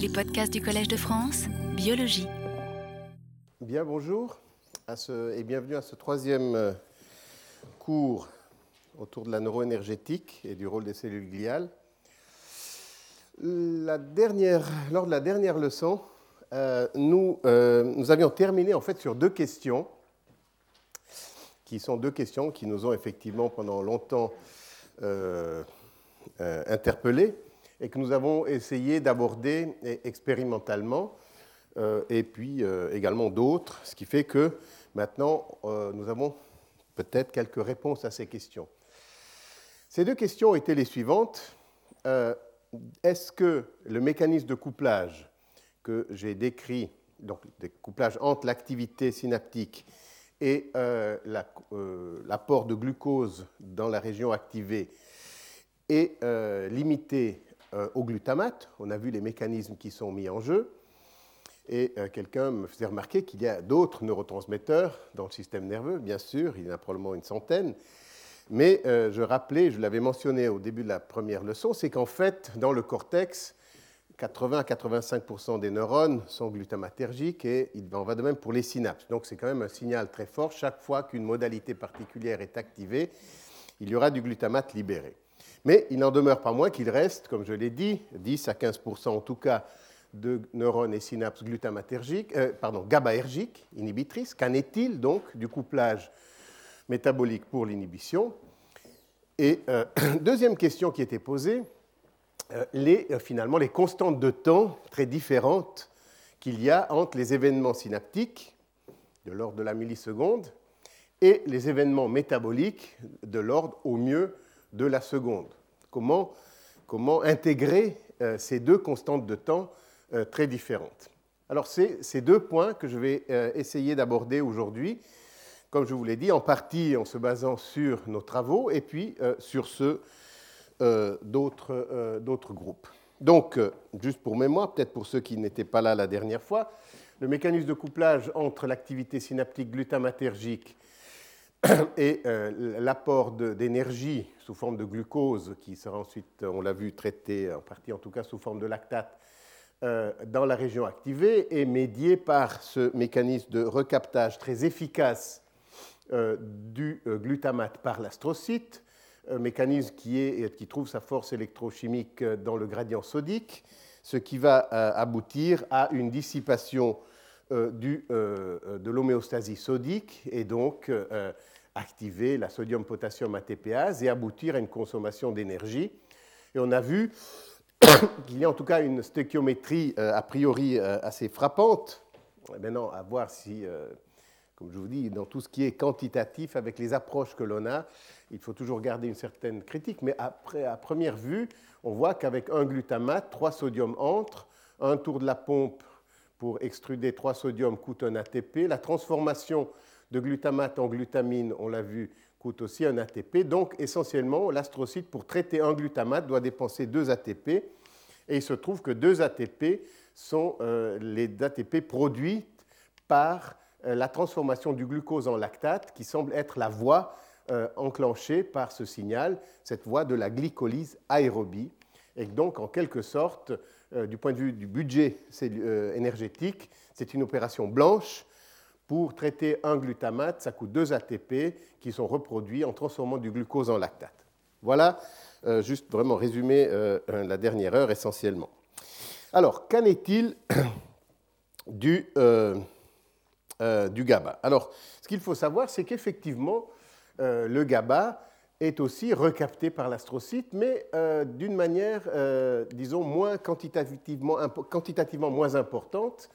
Les podcasts du Collège de France, biologie. Bien, bonjour et bienvenue à ce troisième euh, cours autour de la neuroénergétique et du rôle des cellules gliales. La dernière, lors de la dernière leçon, euh, nous, euh, nous avions terminé en fait sur deux questions, qui sont deux questions qui nous ont effectivement pendant longtemps interpellés et que nous avons essayé d'aborder expérimentalement, euh, et puis euh, également d'autres, ce qui fait que maintenant euh, nous avons peut-être quelques réponses à ces questions. Ces deux questions étaient les suivantes. Est-ce que le mécanisme de couplage que j'ai décrit, donc le couplage entre l'activité synaptique et l'apport de glucose dans la région activée est limité au glutamate. On a vu les mécanismes qui sont mis en jeu. Et euh, quelqu'un me faisait remarquer qu'il y a d'autres neurotransmetteurs dans le système nerveux, bien sûr, il y en a probablement une centaine. Mais euh, je rappelais, je l'avais mentionné au début de la première leçon, c'est qu'en fait, dans le cortex, 80 à 85% des neurones sont glutamatergiques et il en va de même pour les synapses. Donc c'est quand même un signal très fort. Chaque fois qu'une modalité particulière est activée, il y aura du glutamate libéré. Mais il n'en demeure pas moins qu'il reste, comme je l'ai dit, 10 à 15 en tout cas de neurones et synapses glutamatergiques, euh, pardon, GABAergiques, inhibitrices. Qu'en est-il donc du couplage métabolique pour l'inhibition? Et euh, deuxième question qui était posée, euh, les, finalement les constantes de temps très différentes qu'il y a entre les événements synaptiques de l'ordre de la milliseconde et les événements métaboliques de l'ordre au mieux de la seconde. Comment, comment intégrer euh, ces deux constantes de temps euh, très différentes Alors, c'est ces deux points que je vais euh, essayer d'aborder aujourd'hui, comme je vous l'ai dit, en partie en se basant sur nos travaux et puis sur ceux d'autres groupes. Donc, juste pour mémoire, peut-être pour ceux qui n'étaient pas là la dernière fois, le mécanisme de couplage entre l'activité synaptique glutamatergique et euh, l'apport d'énergie sous forme de glucose, qui sera ensuite, on l'a vu, traité en partie en tout cas sous forme de lactate, euh, dans la région activée, est médié par ce mécanisme de recaptage très efficace euh, du glutamate par l'astrocyte, mécanisme qui, est, qui trouve sa force électrochimique dans le gradient sodique, ce qui va aboutir à une dissipation du, de l'homéostasie sodique et donc activer la sodium-potassium ATPase et aboutir à une consommation d'énergie. Et on a vu qu'il y a en tout cas une stéchiométrie euh, a priori euh, assez frappante. Maintenant, à voir si, euh, comme je vous dis, dans tout ce qui est quantitatif, avec les approches que l'on a, il faut toujours garder une certaine critique. Mais après, à première vue, on voit qu'avec un glutamate, trois sodiums entrent, un tour de la pompe pour extruder trois sodiums coûte un ATP. La transformation de glutamate en glutamine, on l'a vu, coûte aussi un ATP. Donc essentiellement, l'astrocyte, pour traiter un glutamate, doit dépenser deux ATP. Et il se trouve que deux ATP sont euh, les ATP produits par euh, la transformation du glucose en lactate, qui semble être la voie euh, enclenchée par ce signal, cette voie de la glycolyse aérobie. Et donc, en quelque sorte, du point de vue du budget énergétique, c'est une opération blanche pour traiter un glutamate, ça coûte 2 ATP qui sont reproduits en transformant du glucose en lactate. Voilà, euh, juste vraiment résumé euh, la dernière heure essentiellement. Alors, qu'en est-il du, euh, du GABA? Alors, ce qu'il faut savoir, c'est qu'effectivement, le GABA est aussi recapté par l'astrocyte, mais d'une manière, disons, moins quantitativement, quantitativement moins importante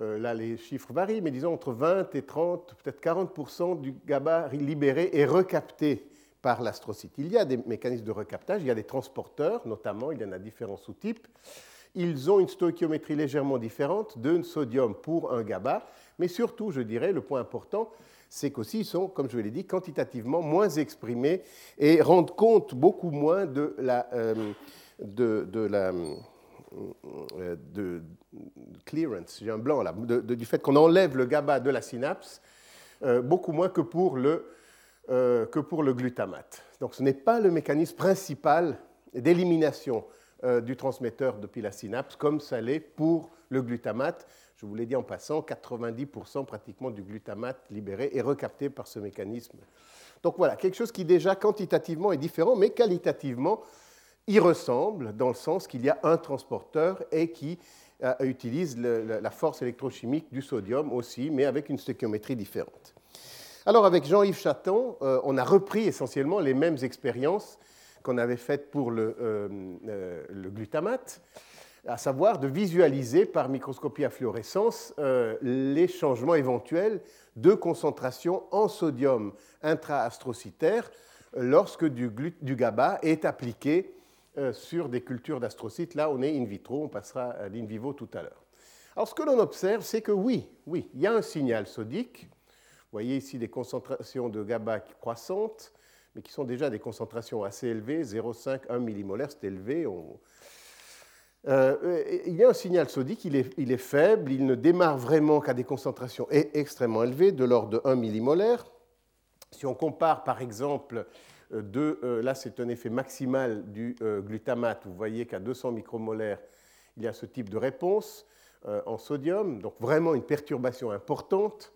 euh, là, les chiffres varient, mais disons entre 20 et 30, peut-être 40% du GABA libéré est recapté par l'astrocyte. Il y a des mécanismes de recaptage, il y a des transporteurs, notamment, il y en a différents sous-types. Ils ont une stoichiométrie légèrement différente d'un sodium pour un GABA, mais surtout, je dirais, le point important, c'est qu'aussi ils sont, comme je l'ai dit, quantitativement moins exprimés et rendent compte beaucoup moins de la, euh, de, de la euh, de clearance, j'ai un blanc là, du fait qu'on enlève le GABA de la synapse, euh, beaucoup moins que pour, le, euh, que pour le glutamate. Donc ce n'est pas le mécanisme principal d'élimination du transmetteur depuis la synapse, comme ça l'est pour le glutamate. Je vous l'ai dit en passant, 90% pratiquement du glutamate libéré est recapté par ce mécanisme. Donc voilà, quelque chose qui déjà quantitativement est différent, mais qualitativement y ressemble, dans le sens qu'il y a un transporteur et qui euh, utilise la force électrochimique du sodium aussi, mais avec une stéchiométrie différente. Alors avec Jean-Yves Chaton, euh, on a repris essentiellement les mêmes expériences qu'on avait faites pour le, euh, le, glutamate, à savoir de visualiser par microscopie à fluorescence les changements éventuels de concentration en sodium intra-astrocytaire lorsque du, du GABA est appliqué euh, sur des cultures d'astrocytes. Là, on est in vitro, on passera à l'in vivo tout à l'heure. Alors, ce que l'on observe, c'est que oui, oui, il y a un signal sodique. Vous voyez ici des concentrations de GABA croissantes, mais qui sont déjà des concentrations assez élevées, 0,5, 1 millimolaire, c'est élevé. Euh, il y a un signal sodique, il est, il est, faible, il ne démarre vraiment qu'à des concentrations extrêmement élevées, de l'ordre de 1 millimolaire. Si on compare par exemple de, euh, là c'est un effet maximal du euh, glutamate, vous voyez qu'à 200 micromolaires, il y a ce type de réponse euh, en sodium, donc vraiment une perturbation importante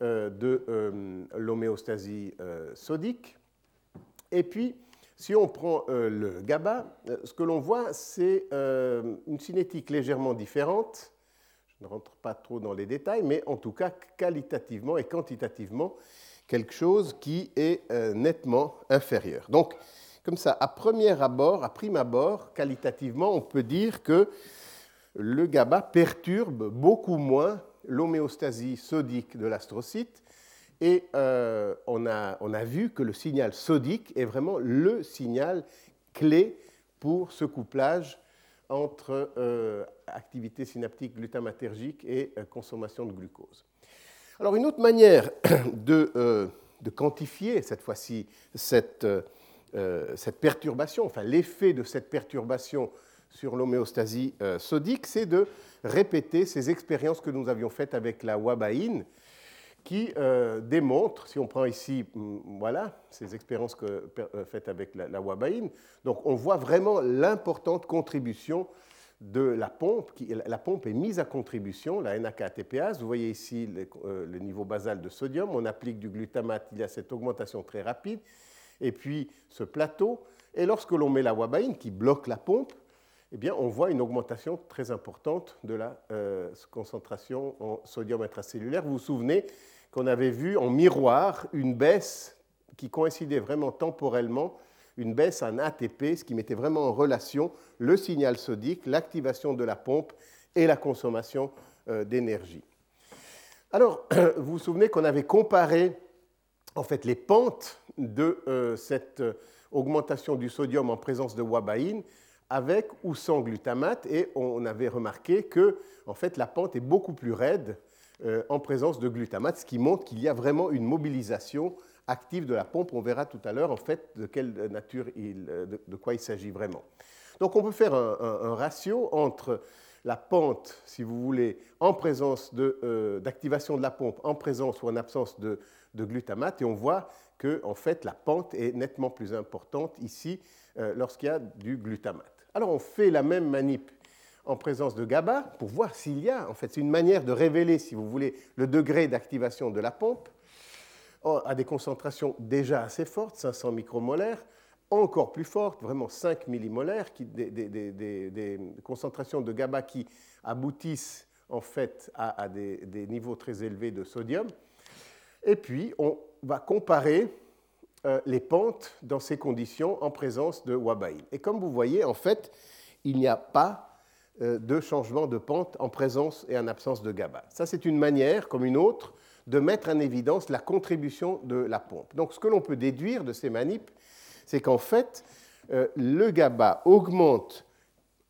de l'homéostasie sodique. Et puis, si on prend le GABA, ce que l'on voit, c'est une cinétique légèrement différente. Je ne rentre pas trop dans les détails, mais en tout cas, qualitativement et quantitativement, quelque chose qui est euh, nettement inférieur. Donc, comme ça, à premier abord, à prime abord, qualitativement, on peut dire que le GABA perturbe beaucoup moins l'homéostasie sodique de l'astrocyte. Et euh, on, a, on, a, vu que le signal sodique est vraiment le signal clé pour ce couplage entre euh, activité synaptique glutamatergique et consommation de glucose. Alors une autre manière euh, de, quantifier cette fois-ci cette, euh, cette, perturbation, enfin l'effet de cette perturbation sur l'homéostasie euh, sodique, c'est de répéter ces expériences que nous avions faites avec la wabaïne, qui démontrent, si on prend ici, mm, voilà, ces expériences que, faites avec la, la wabaïne, donc on voit vraiment l'importante contribution de la pompe. La pompe est mise à contribution, la NAK-ATPase. Vous voyez ici euh, le, niveau basal de sodium. On applique du glutamate, il y a cette augmentation très rapide. Et puis ce plateau. Et lorsque l'on met la wabaïne qui bloque la pompe, eh bien, on voit une augmentation très importante de la euh, concentration en sodium intracellulaire. Vous vous souvenez qu'on avait vu en miroir une baisse qui coïncidait vraiment temporellement une baisse en ATP, ce qui mettait vraiment en relation le signal sodique, l'activation de la pompe et la consommation euh, d'énergie. Alors, vous vous souvenez qu'on avait comparé en fait les pentes de euh, cette augmentation du sodium en présence de wabaïne avec ou sans glutamate et on avait remarqué que en fait la pente est beaucoup plus raide en présence de glutamate, ce qui montre qu'il y a vraiment une mobilisation active de la pompe. On verra tout à l'heure en fait de quelle nature il, de, quoi il s'agit vraiment. Donc on peut faire un, ratio entre la pente, si vous voulez, en présence euh, d'activation de, la pompe, en présence ou en absence de, glutamate, et on voit que en fait la pente est nettement plus importante ici euh, lorsqu'il y a du glutamate. Alors on fait la même manip en présence de GABA pour voir s'il y a, en fait, c'est une manière de révéler, si vous voulez, le degré d'activation de la pompe à des concentrations déjà assez fortes, 500 micromolaires, encore plus fortes, vraiment 5 millimolaires, qui, des, concentrations de GABA qui aboutissent en fait à, des, niveaux très élevés de sodium. Et puis, on va comparer euh, les pentes dans ces conditions en présence de wabaïne. Et comme vous voyez, en fait, il n'y a pas euh, de changement de pente en présence et en absence de GABA. Ça, c'est une manière, comme une autre, de mettre en évidence la contribution de la pompe. Donc ce que l'on peut déduire de ces manips, c'est qu'en fait, euh, le GABA augmente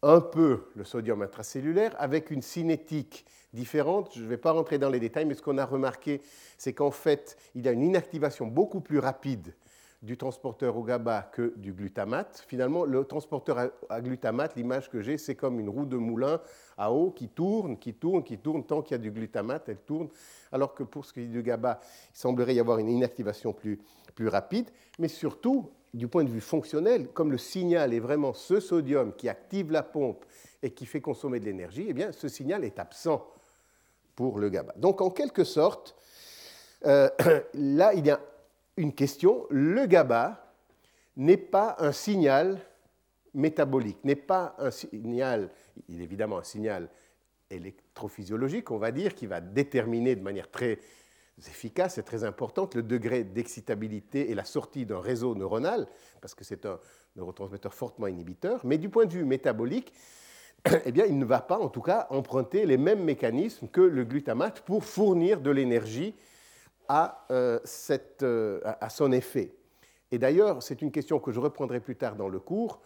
un peu le sodium intracellulaire avec une cinétique différente. Je ne vais pas rentrer dans les détails, mais ce qu'on a remarqué, c'est qu'en fait, il y a une inactivation beaucoup plus rapide du transporteur au GABA que du glutamate. Finalement, le transporteur à glutamate, l'image que j'ai, c'est comme une roue de moulin à eau qui tourne, qui tourne, qui tourne. Tant qu'il y a du glutamate, elle tourne. Alors que pour ce qui est du GABA, il semblerait y avoir une inactivation plus, plus rapide. Mais surtout, du point de vue fonctionnel, comme le signal est vraiment ce sodium qui active la pompe et qui fait consommer de l'énergie, eh bien, ce signal est absent pour le GABA. Donc, en quelque sorte, euh, là, il y a une question. Le GABA n'est pas un signal métabolique, n'est pas un signal, il est évidemment un signal électrophysiologique, on va dire, qui va déterminer de manière très efficace et très importante le degré d'excitabilité et la sortie d'un réseau neuronal, parce que c'est un neurotransmetteur fortement inhibiteur, mais du point de vue métabolique, eh bien, il ne va pas, en tout cas, emprunter les mêmes mécanismes que le glutamate pour fournir de l'énergie à, euh, euh, son effet. Et d'ailleurs, c'est une question que je reprendrai plus tard dans le cours.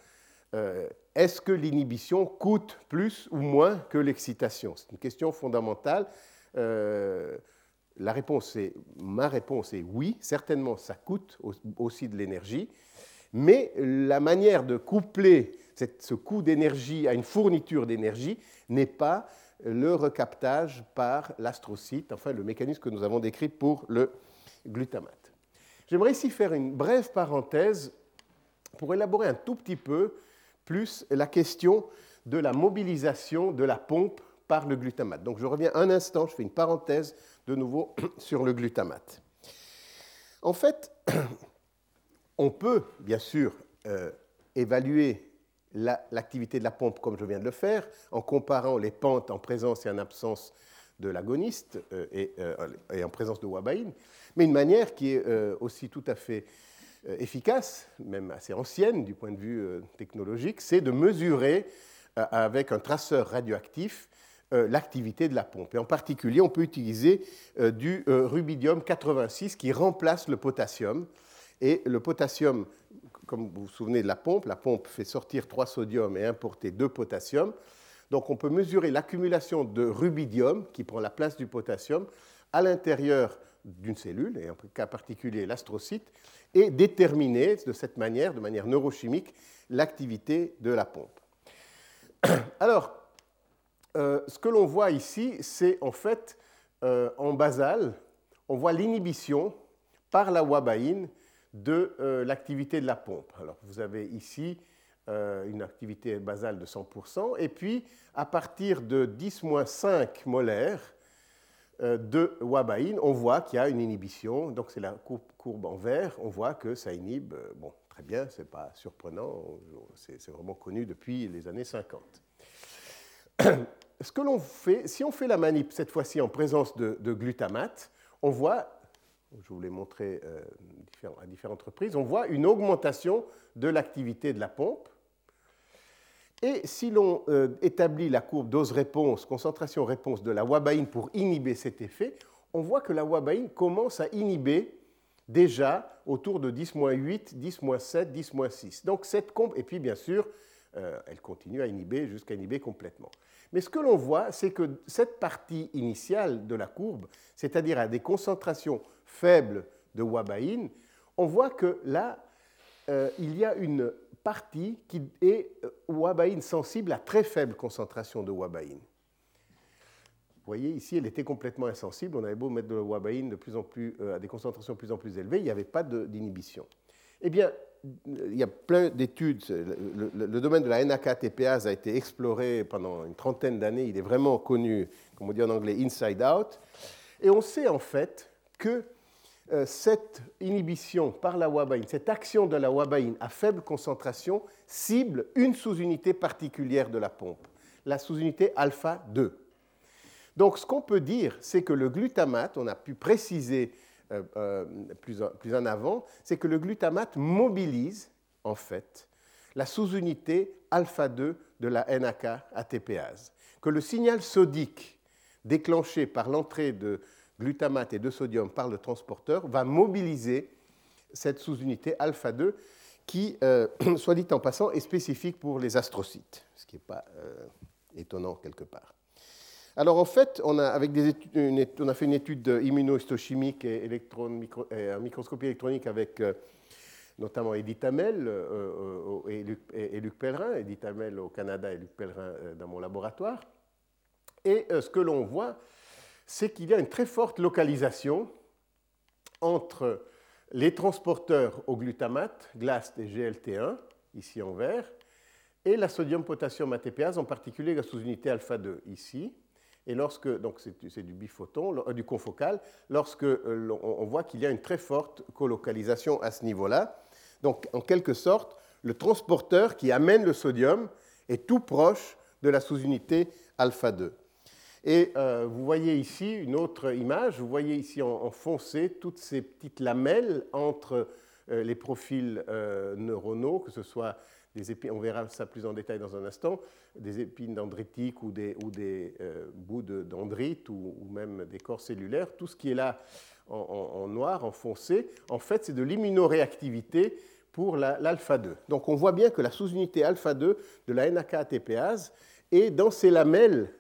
Euh, est-ce que l'inhibition coûte plus ou moins que l'excitation? C'est une question fondamentale. la réponse est, ma réponse est oui, certainement ça coûte aussi de l'énergie, mais la manière de coupler ce coût d'énergie à une fourniture d'énergie n'est pas le recaptage par l'astrocyte, enfin le mécanisme que nous avons décrit pour le glutamate. J'aimerais ici faire une brève parenthèse pour élaborer un tout petit peu plus la question de la mobilisation de la pompe par le glutamate. Donc je reviens un instant, je fais une parenthèse de nouveau sur le glutamate. En fait, on peut bien sûr euh, évaluer l'activité de la pompe comme je viens de le faire, en comparant les pentes en présence et en absence de l'agoniste euh, euh, et, en présence de wabaïne, mais une manière qui est aussi tout à fait efficace, même assez ancienne du point de vue technologique, c'est de mesurer avec un traceur radioactif l'activité de la pompe. Et en particulier, on peut utiliser du rubidium 86 qui remplace le potassium. Et le potassium comme vous vous souvenez de la pompe, la pompe fait sortir 3 sodium et importer 2 potassium. Donc on peut mesurer l'accumulation de rubidium, qui prend la place du potassium, à l'intérieur d'une cellule, et en cas particulier l'astrocyte, et déterminer de cette manière, de manière neurochimique, l'activité de la pompe. Alors, euh, ce que l'on voit ici, c'est en fait euh, en basal, on voit l'inhibition par la wabaïne de euh, l'activité de la pompe. Alors, vous avez ici euh, une activité basale de 100%, et puis à partir de 10-5 molaires euh, de wabaïne, on voit qu'il y a une inhibition. Donc, c'est la courbe en vert, on voit que ça inhibe. bon, très bien, ce n'est pas surprenant, c'est vraiment connu depuis les années 50. Ce que l'on fait, si on fait la manip cette fois-ci en présence de glutamate, on voit je vous l'ai montré euh, à différentes reprises, on voit une augmentation de l'activité de la pompe. Et si l'on euh, établit la courbe dose-réponse, concentration-réponse de la wabaïne pour inhiber cet effet, on voit que la wabaïne commence à inhiber déjà autour de 10-8, 10-7, 10-6. Donc cette courbe, et puis bien sûr, euh, elle continue à inhiber jusqu'à inhiber complètement. Mais ce que l'on voit, c'est que cette partie initiale de la courbe, c'est-à-dire à des concentrations faible de wabaïne, on voit que là, euh, il y a une partie qui est euh, wabaïne sensible à très faible concentration de wabaïne. Vous voyez, ici, elle était complètement insensible. On avait beau mettre de la wabaïne de plus en plus, euh, à des concentrations de plus en plus élevées, il n'y avait pas d'inhibition. Eh bien, il y a plein d'études. Le, domaine de la NAK-TPase a été exploré pendant une trentaine d'années. Il est vraiment connu, comme on dit en anglais, inside out. Et on sait en fait que cette inhibition par la wabaïne, cette action de la wabaïne à faible concentration cible une sous-unité particulière de la pompe, la sous-unité alpha 2. Donc ce qu'on peut dire, c'est que le glutamate, on a pu préciser euh, euh, plus, en avant, c'est que le glutamate mobilise en fait la sous-unité alpha 2 de la NAK ATPase, que le signal sodique déclenché par l'entrée de glutamate et de sodium par le transporteur va mobiliser cette sous-unité alpha 2 qui, euh, soit dit en passant, est spécifique pour les astrocytes, ce qui n'est pas euh, étonnant quelque part. Alors en fait, on a, avec des on a fait une étude immunohistochimique et, et, en microscopie électronique avec euh, notamment Edith Hamel et, Luc, Pellerin, Edith Hamel au Canada et Luc Pellerin dans mon laboratoire. Et ce que l'on voit, c'est qu'il y a une très forte localisation entre les transporteurs au glutamate, GLAST et GLT1, ici en vert, et la sodium-potassium ATPase, en particulier la sous-unité alpha-2, ici. Et lorsque, c'est du biphoton, euh, du confocal, lorsque euh, on voit qu'il y a une très forte colocalisation à ce niveau-là. Donc, en quelque sorte, le transporteur qui amène le sodium est tout proche de la sous-unité alpha-2. Et euh, vous voyez ici une autre image, vous voyez ici en, foncé toutes ces petites lamelles entre euh, les profils euh, neuronaux, que ce soit des épines, on verra ça plus en détail dans un instant, des épines dendritiques ou des, ou des bouts dendrites ou, ou, même des corps cellulaires, tout ce qui est là en, noir, en foncé, en fait c'est de l'immunoréactivité pour l'alpha-2. Donc on voit bien que la sous-unité alpha-2 de la NAK-ATPase est dans ces lamelles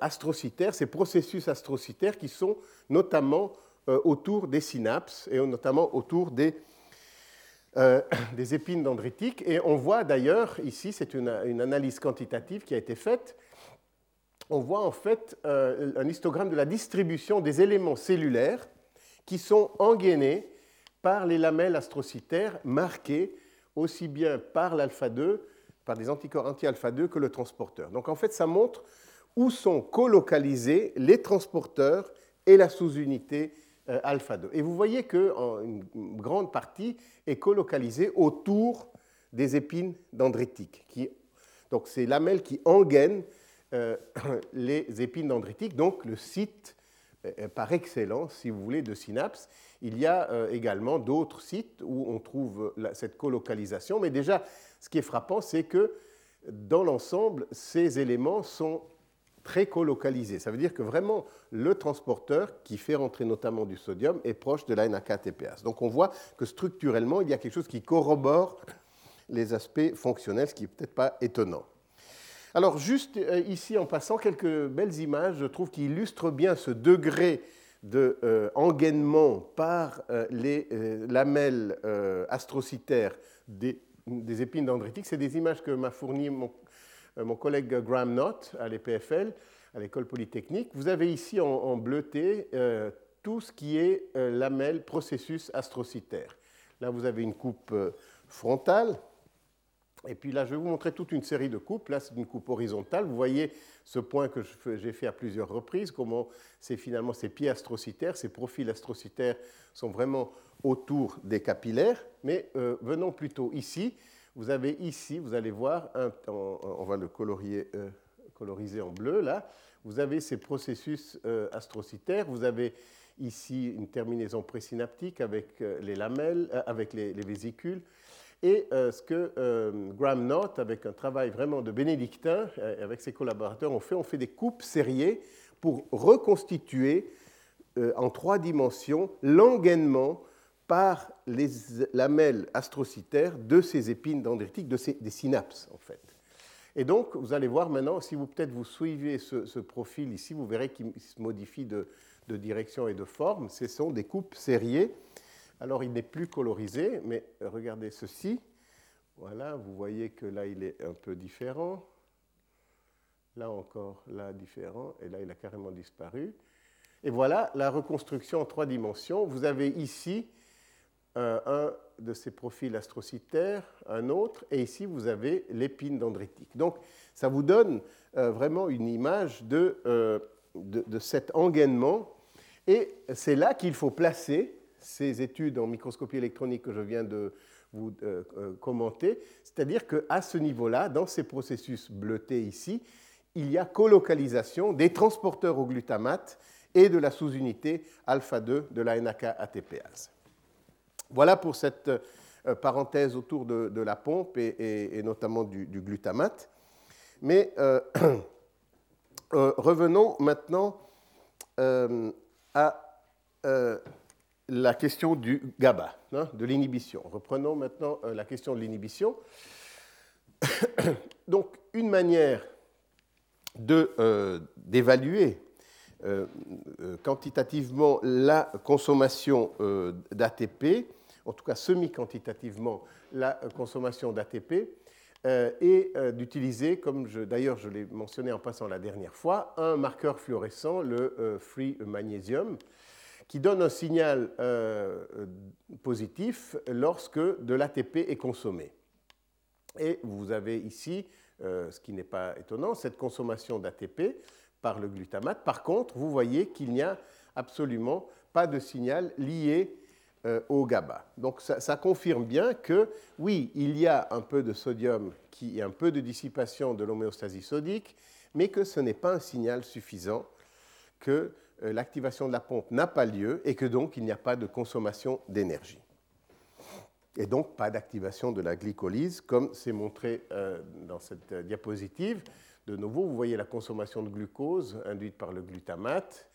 astrocytaires, ces processus astrocytaires qui sont notamment euh, autour des synapses et notamment autour des, des épines dendritiques. Et on voit d'ailleurs, ici, c'est une, analyse quantitative qui a été faite, on voit en fait un histogramme de la distribution des éléments cellulaires qui sont engainés par les lamelles astrocytaires marquées aussi bien par l'alpha-2, par des anticorps anti-alpha 2 que le transporteur. Donc en fait, ça montre où sont colocalisés les transporteurs et la sous-unité euh, alpha 2. Et vous voyez qu'une grande partie est colocalisée autour des épines dendritiques. donc ces lamelles qui engainent euh, les épines dendritiques, donc le site euh, par excellence, si vous voulez, de synapse. Il y a également d'autres sites où on trouve cette colocalisation, mais déjà, ce qui est frappant, c'est que dans l'ensemble, ces éléments sont très colocalisé. Ça veut dire que vraiment le transporteur qui fait rentrer notamment du sodium est proche de la NAK-TPase. Donc on voit que structurellement, il y a quelque chose qui corrobore les aspects fonctionnels, ce qui n'est peut-être pas étonnant. Alors juste euh, ici en passant quelques belles images, je trouve qui illustrent bien ce degré de euh, par euh, les lamelles astrocytaires des, des épines dendritiques. C'est des images que m'a fournies mon euh, mon collègue Graham Knott à l'EPFL, à l'école polytechnique. Vous avez ici en, bleuté euh, tout ce qui est euh, processus astrocytaire. Là, vous avez une coupe frontale. Et puis là, je vais vous montrer toute une série de coupes. Là, c'est une coupe horizontale. Vous voyez ce point que j'ai fait à plusieurs reprises, comment c'est finalement ces pieds astrocytaires, ces profils astrocytaires sont vraiment autour des capillaires. Mais venons plutôt ici. Vous avez ici, vous allez voir, on va le euh, coloriser en bleu là, vous avez ces processus euh, astrocytaires, vous avez ici une terminaison présynaptique avec euh, les lamelles, avec les, vésicules, et ce que Graham Knott, avec un travail vraiment de bénédictin, avec ses collaborateurs, ont fait, on fait des coupes serrées pour reconstituer en trois dimensions l'engainement par les lamelles astrocytaires de ces épines dendritiques, de ces, des synapses en fait. Et donc, vous allez voir maintenant, si vous peut-être vous suivez ce, profil ici, vous verrez qu'il se modifie de, direction et de forme. Ce sont des coupes serrées. Alors, il n'est plus colorisé, mais regardez ceci. Voilà, vous voyez que là, il est un peu différent. Là encore, là, différent. Et là, il a carrément disparu. Et voilà la reconstruction en trois dimensions. Vous avez ici euh, un de ces profils astrocytaires, un autre, et ici vous avez l'épine dendritique. Donc ça vous donne euh, vraiment une image de, euh, de, cet engainement, et c'est là qu'il faut placer ces études en microscopie électronique que je viens de vous commenter, c'est-à-dire qu'à ce niveau-là, dans ces processus bleutés ici, il y a colocalisation des transporteurs au glutamate et de la sous-unité alpha-2 de la NAK-ATPase. Voilà pour cette euh, parenthèse autour de, la pompe et, notamment du, glutamate. Mais euh, euh, revenons maintenant à la question du GABA, hein, de l'inhibition. Reprenons maintenant la question de l'inhibition. Donc, une manière d'évaluer quantitativement la consommation d'ATP en tout cas semi-quantitativement, la consommation d'ATP euh, et euh, d'utiliser, comme d'ailleurs je l'ai mentionné en passant la dernière fois, un marqueur fluorescent, le euh, free magnesium, qui donne un signal euh, positif lorsque de l'ATP est consommé. Et vous avez ici, euh, ce qui n'est pas étonnant, cette consommation d'ATP par le glutamate. Par contre, vous voyez qu'il n'y a absolument pas de signal lié euh, au GABA. Donc ça, confirme bien que oui, il y a un peu de sodium qui a un peu de dissipation de l'homéostasie sodique, mais que ce n'est pas un signal suffisant, que euh, l'activation de la pompe n'a pas lieu et que donc il n'y a pas de consommation d'énergie. Et donc pas d'activation de la glycolyse, comme c'est montré euh, dans cette diapositive. De nouveau, vous voyez la consommation de glucose induite par le glutamate,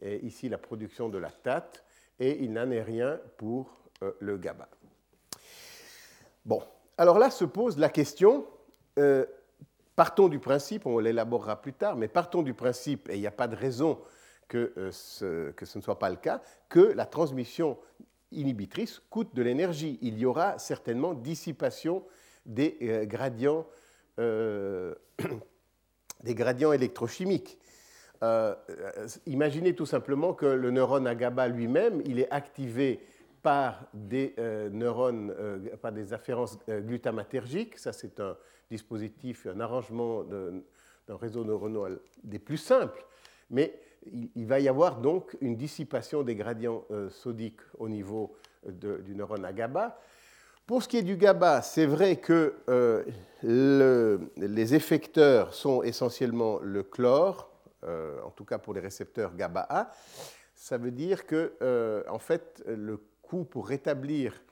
et ici la production de lactate et il n'en est rien pour euh, le GABA. Bon, alors là se pose la question, euh, partons du principe, on l'élaborera plus tard, mais partons du principe, et il n'y a pas de raison que, euh, ce, que ce ne soit pas le cas, que la transmission inhibitrice coûte de l'énergie. Il y aura certainement dissipation des gradients, des gradients électrochimiques. Euh, imaginez tout simplement que le neurone à GABA lui-même, il est activé par des euh, neurones, euh, par des afférences glutamatergiques. Ça, c'est un dispositif, un arrangement d'un réseau neuronal des plus simples. Mais il, va y avoir donc une dissipation des gradients sodiques au niveau du neurone à GABA. Pour ce qui est du GABA, c'est vrai que les effecteurs sont essentiellement le chlore, euh, en tout cas pour les récepteurs GABA-A, ça veut dire que, euh, en fait, le coût pour rétablir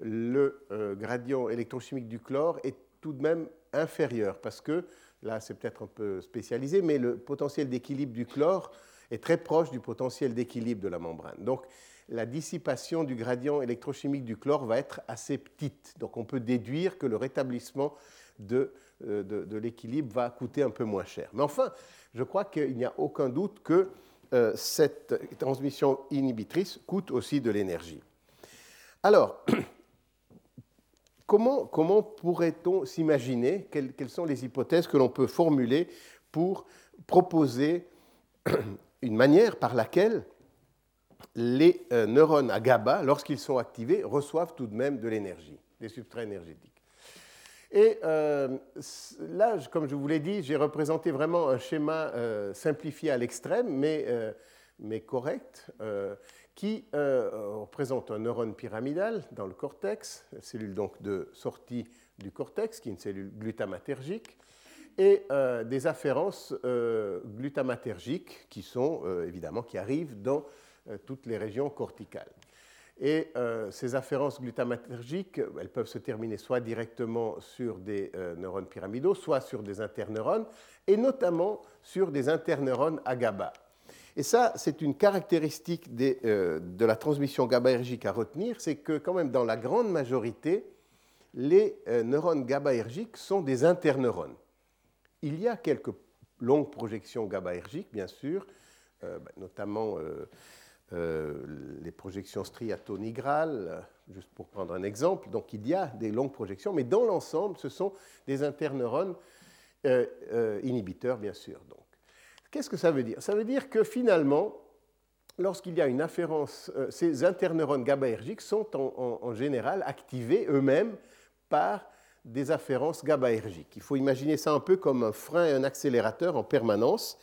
le euh, gradient électrochimique du chlore est tout de même inférieur, parce que, là c'est peut-être un peu spécialisé, mais le potentiel d'équilibre du chlore est très proche du potentiel d'équilibre de la membrane. Donc, la dissipation du gradient électrochimique du chlore va être assez petite. Donc, on peut déduire que le rétablissement de, de l'équilibre va coûter un peu moins cher. Mais enfin, je crois qu'il n'y a aucun doute que euh, cette transmission inhibitrice coûte aussi de l'énergie. Alors, comment, pourrait-on s'imaginer, quelles, sont les hypothèses que l'on peut formuler pour proposer une manière par laquelle les euh, neurones à GABA, lorsqu'ils sont activés, reçoivent tout de même de l'énergie, des substrats énergétiques? Et euh, là, comme je vous l'ai dit, j'ai représenté vraiment un schéma euh, simplifié à l'extrême, mais, euh, mais, correct, qui représente un neurone pyramidal dans le cortex, cellule donc de sortie du cortex, qui est une cellule glutamatergique, et des afférences glutamatergiques qui sont évidemment qui arrivent dans toutes les régions corticales. Et euh, ces afférences glutamatergiques, elles peuvent se terminer soit directement sur des euh, neurones pyramidaux, soit sur des interneurones, et notamment sur des interneurones à GABA. Et ça, c'est une caractéristique euh, de la transmission GABAergique à retenir, c'est que quand même dans la grande majorité, les neurones GABAergiques sont des interneurones. Il y a quelques longues projections GABAergiques, bien sûr, bah, notamment euh, les projections striatonigrales, juste pour prendre un exemple. Donc il y a des longues projections, mais dans l'ensemble, ce sont des interneurones euh, euh, inhibiteurs, bien sûr. Donc, qu'est-ce que ça veut dire? Ça veut dire que finalement, lorsqu'il y a une afférence, ces interneurones GABAergiques sont en, en général activés eux-mêmes par des afférences GABAergiques. Il faut imaginer ça un peu comme un frein et un accélérateur en permanence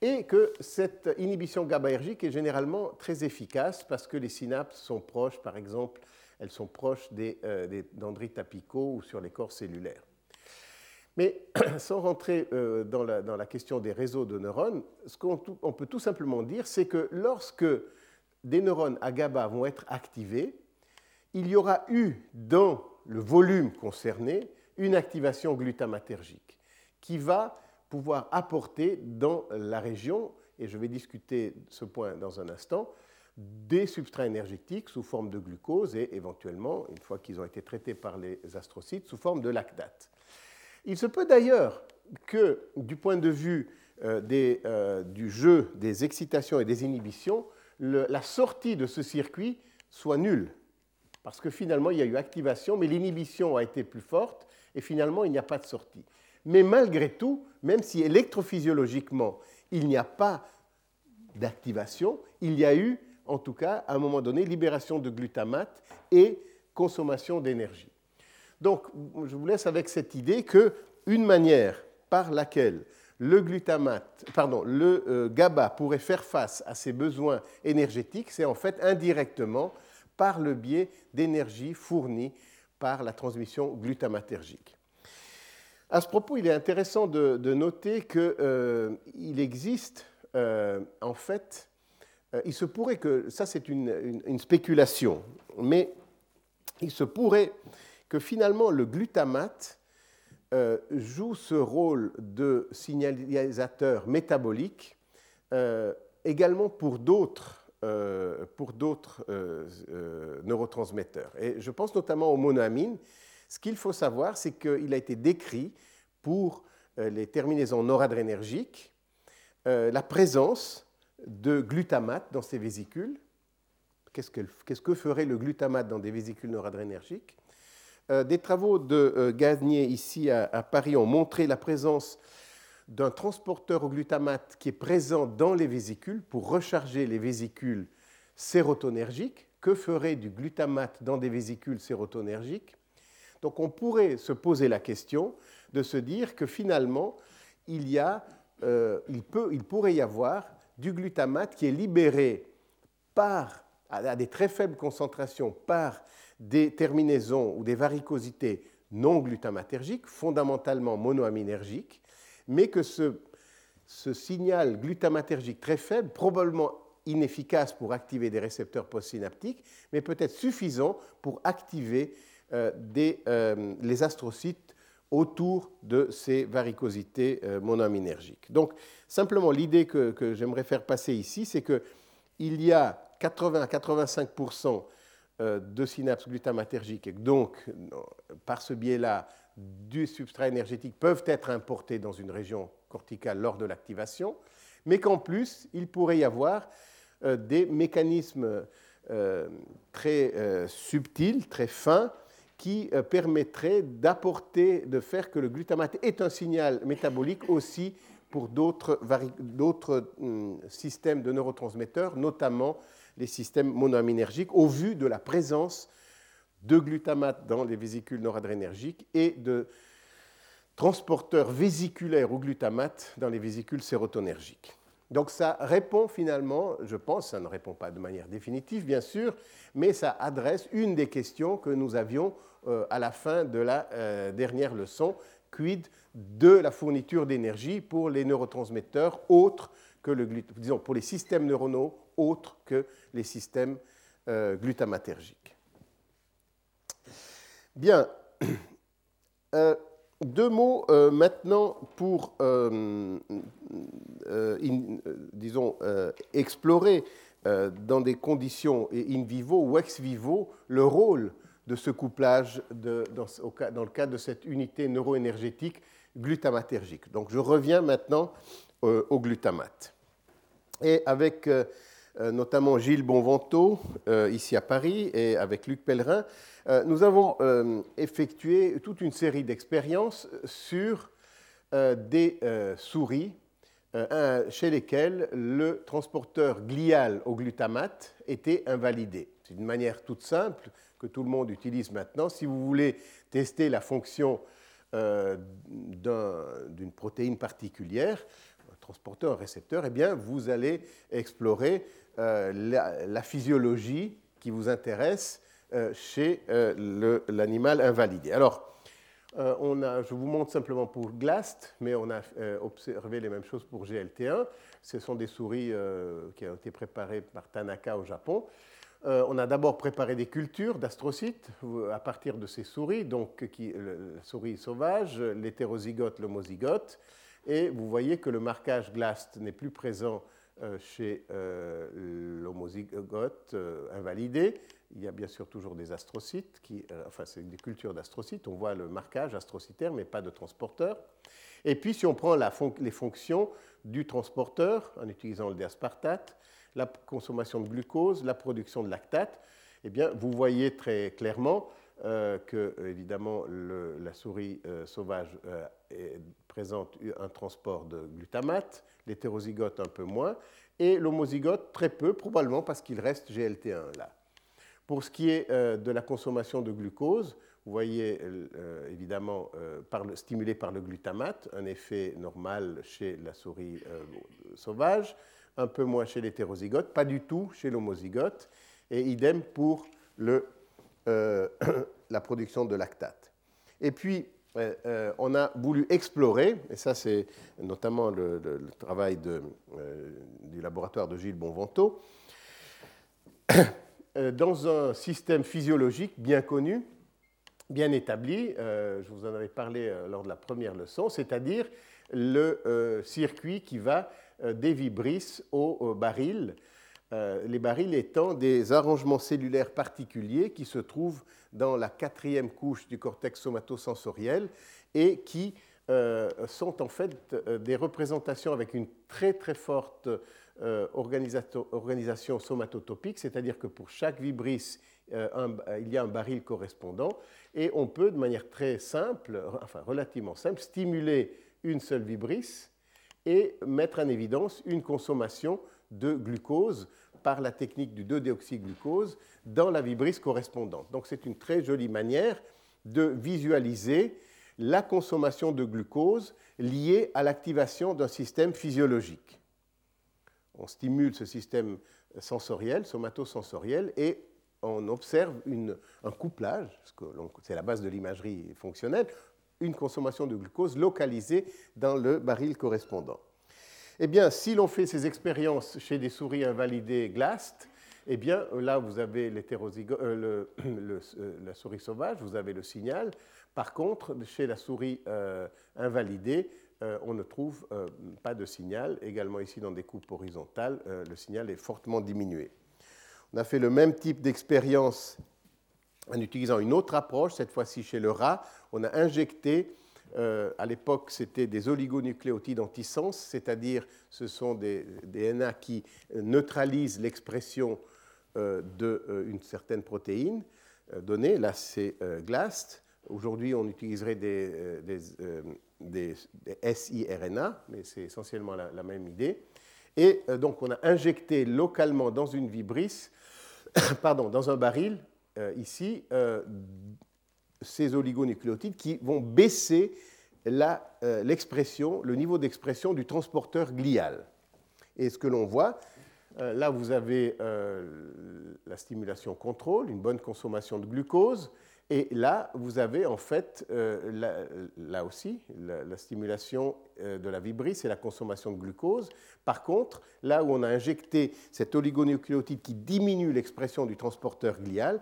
et que cette inhibition GABAergique est généralement très efficace parce que les synapses sont proches, par exemple, elles sont proches des, euh, dendrites apicaux ou sur les corps cellulaires. Mais sans rentrer euh, dans, la, question des réseaux de neurones, ce qu'on on peut tout simplement dire, c'est que lorsque des neurones à GABA vont être activés, il y aura eu dans le volume concerné une activation glutamatergique qui va pouvoir apporter dans la région, et je vais discuter ce point dans un instant, des substrats énergétiques sous forme de glucose et éventuellement, une fois qu'ils ont été traités par les astrocytes, sous forme de lactate. Il se peut d'ailleurs que, du point de vue euh, euh, du jeu des excitations et des inhibitions, la sortie de ce circuit soit nulle. Parce que finalement, il y a eu activation, mais l'inhibition a été plus forte, et finalement, il n'y a pas de sortie. Mais malgré tout, même si électrophysiologiquement il n'y a pas d'activation, il y a eu en tout cas, à un moment donné, libération de glutamate et consommation d'énergie. Donc, je vous laisse avec cette idée que une manière par laquelle le glutamate, pardon, le euh, GABA pourrait faire face à ses besoins énergétiques, c'est en fait indirectement par le biais d'énergie fournie par la transmission glutamatergique. À ce propos, il est intéressant de, noter qu'il euh, existe euh, en fait, il se pourrait que, ça c'est une, spéculation, mais il se pourrait que finalement le glutamate euh, joue ce rôle de signalisateur métabolique euh, également pour d'autres euh, pour d'autres neurotransmetteurs. Et je pense notamment aux monoamines. Ce qu'il faut savoir, c'est qu'il a été décrit pour les terminaisons noradrénergiques la présence de glutamate dans ces vésicules. Qu'est-ce que, ferait le glutamate dans des vésicules noradrénergiques? Euh, des travaux de euh, Gagné ici à, Paris ont montré la présence d'un transporteur au glutamate qui est présent dans les vésicules pour recharger les vésicules sérotonergiques. Que ferait du glutamate dans des vésicules sérotonergiques? Donc on pourrait se poser la question de se dire que finalement, il, y a, euh, il, peut, il pourrait y avoir du glutamate qui est libéré par, à des très faibles concentrations par des terminaisons ou des varicosités non glutamatergiques, fondamentalement monoaminergiques, mais que ce, signal glutamatergique très faible, probablement inefficace pour activer des récepteurs postsynaptiques, mais peut-être suffisant pour activer euh, euh, les astrocytes autour de ces varicosités euh, monoaminergiques. Donc, simplement, l'idée que, que j'aimerais faire passer ici, c'est qu'il y a 80 à 85% euh, de synapses glutamatergiques et donc, par ce biais-là, du substrat énergétique peuvent être importés dans une région corticale lors de l'activation, mais qu'en plus, il pourrait y avoir des mécanismes très subtils, très fins, qui permettraient d'apporter, de faire que le glutamate est un signal métabolique aussi pour d'autres hum, systèmes de neurotransmetteurs, notamment les systèmes monoaminergiques au vu de la présence de glutamate dans les vésicules noradrénergiques et de transporteurs vésiculaires au glutamate dans les vésicules sérotonergiques. Donc ça répond finalement, je pense, ça ne répond pas de manière définitive bien sûr, mais ça adresse une des questions que nous avions euh, à la fin de la euh, dernière leçon, quid de la fourniture d'énergie pour les neurotransmetteurs autres que le disons pour les systèmes neuronaux autres que les systèmes euh, glutamatergiques. Bien, deux mots euh, maintenant pour, disons, explorer dans des conditions in vivo ou ex vivo le rôle de ce couplage dans, le cadre de cette unité neuroénergétique glutamatergique. Donc je reviens maintenant au glutamate. Et avec euh, notamment Gilles Bonvento, euh, ici à Paris, et avec Luc Pellerin, euh, nous avons effectué toute une série d'expériences sur des souris chez lesquelles le transporteur glial au glutamate était invalidé. C'est une manière toute simple que tout le monde utilise maintenant. Si vous voulez tester la fonction d'une protéine particulière, transporteur, récepteur, eh bien, vous allez explorer euh, la, physiologie qui vous intéresse euh, chez euh, l'animal invalidé. Alors, je vous montre simplement pour GLAST, mais on a observé les mêmes choses pour GLT1. Ce sont des souris qui ont été préparées par Tanaka au Japon. on a d'abord préparé des cultures d'astrocytes à partir de ces souris, donc la souris sauvage, l'hétérozygote, l'homozygote. Et vous voyez que le marquage GLAST n'est plus présent euh, chez euh, l'homozygote euh, invalidé. Il y a bien sûr toujours des astrocytes, qui, enfin c'est des cultures d'astrocytes, on voit le marquage astrocytaire mais pas de transporteur. Et puis si on prend les fonctions du transporteur en utilisant le déaspartate, la consommation de glucose, la production de lactate, eh bien, vous voyez très clairement que, évidemment, la souris sauvage présente un transport de glutamate, l'hétérozygote un peu moins, et l'homozygote très peu, probablement parce qu'il reste GLT1 là. Pour ce qui est de la consommation de glucose, vous voyez évidemment stimulé par le glutamate, un effet normal chez la souris sauvage, un peu moins chez l'hétérozygote, pas du tout chez l'homozygote, et idem pour la production de lactate. Et puis, euh, euh, on a voulu explorer, et ça c'est notamment le, travail euh, du laboratoire de Gilles Bonvento, dans un système physiologique bien connu, bien établi, je vous en avais parlé lors de la première leçon, c'est-à-dire le circuit qui va des vibrisses au baril euh, les barils étant des arrangements cellulaires particuliers qui se trouvent dans la quatrième couche du cortex somatosensoriel et qui euh, sont en fait euh, des représentations avec une très très forte organisation, somatotopique, c'est-à-dire que pour chaque vibris, il y a un baril correspondant et on peut de manière très simple, enfin relativement simple, stimuler une seule vibris et mettre en évidence une consommation de glucose par la technique du 2-déoxyglucose dans la vibrise correspondante. Donc c'est une très jolie manière de visualiser la consommation de glucose liée à l'activation d'un système physiologique. On stimule ce système sensoriel, somatosensoriel, et on observe un couplage, c'est la base de l'imagerie fonctionnelle, une consommation de glucose localisée dans le baril correspondant. Eh bien, si l'on fait ces expériences chez des souris invalidées GLAST, eh bien, là, vous avez euh, euh, la souris sauvage, vous avez le signal. Par contre, chez la souris euh, invalidée, on ne trouve pas de signal. Également ici, dans des coupes horizontales, le signal est fortement diminué. On a fait le même type d'expérience en utilisant une autre approche, cette fois-ci chez le rat. On a injecté euh, à l'époque, c'était des oligonucléotides antisens, c'est-à-dire ce sont des, NA qui neutralisent l'expression euh, d'une certaine protéine euh, donnée. Là, c'est GLAST. Aujourd'hui, on utiliserait des, des, siRNA, mais c'est essentiellement la, la, même idée. Et donc, on a injecté localement dans une vibris, pardon, dans un baril, ici, ces oligonucléotides qui vont baisser euh, l'expression, le niveau d'expression du transporteur glial. Et ce que l'on voit, euh, là vous avez euh, la stimulation contrôle, une bonne consommation de glucose, et là vous avez en fait, là aussi, la, stimulation de la vibrise et la consommation de glucose. Par contre, là où on a injecté cet oligonucléotide qui diminue l'expression du transporteur glial,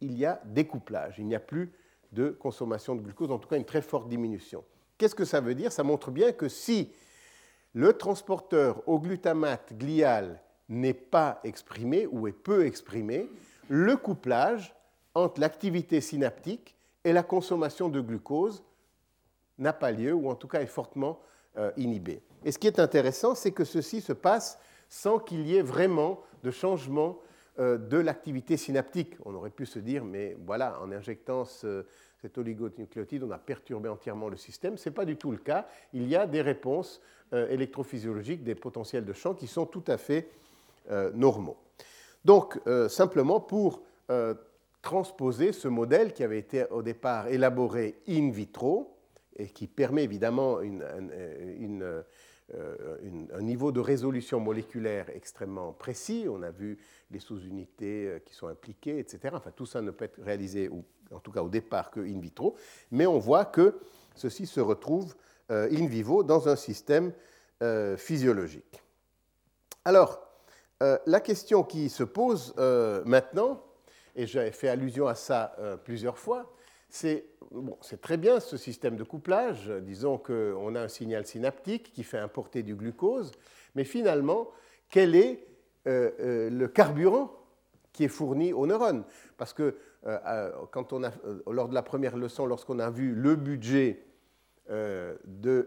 il y a découplage, il n'y a plus de consommation de glucose, en tout cas une très forte diminution. Qu'est-ce que ça veut dire? Ça montre bien que si le transporteur au glutamate glial n'est pas exprimé ou est peu exprimé, le couplage entre l'activité synaptique et la consommation de glucose n'a pas lieu, ou en tout cas est fortement euh, inhibé. Et ce qui est intéressant, c'est que ceci se passe sans qu'il y ait vraiment de changement de l'activité synaptique. On aurait pu se dire, mais voilà, en injectant cet oligonucléotide, on a perturbé entièrement le système. Ce n'est pas du tout le cas. Il y a des réponses euh, électrophysiologiques, des potentiels de champ qui sont tout à fait euh, normaux. Donc, simplement pour transposer ce modèle qui avait été au départ élaboré in vitro et qui permet évidemment une euh, un niveau de résolution moléculaire extrêmement précis. On a vu les sous-unités euh, qui sont impliquées, etc. Enfin, tout ça ne peut être réalisé, ou, en tout cas au départ, que in vitro. Mais on voit que ceci se retrouve euh, in vivo dans un système physiologique. Alors, la question qui se pose maintenant, et j'avais fait allusion à ça plusieurs fois, c'est très bien ce système de couplage. Disons qu'on a un signal synaptique qui fait importer du glucose, mais finalement, quel est euh, euh, le carburant qui est fourni aux neurones? Parce que euh, lors de la première leçon, lorsqu'on a vu le budget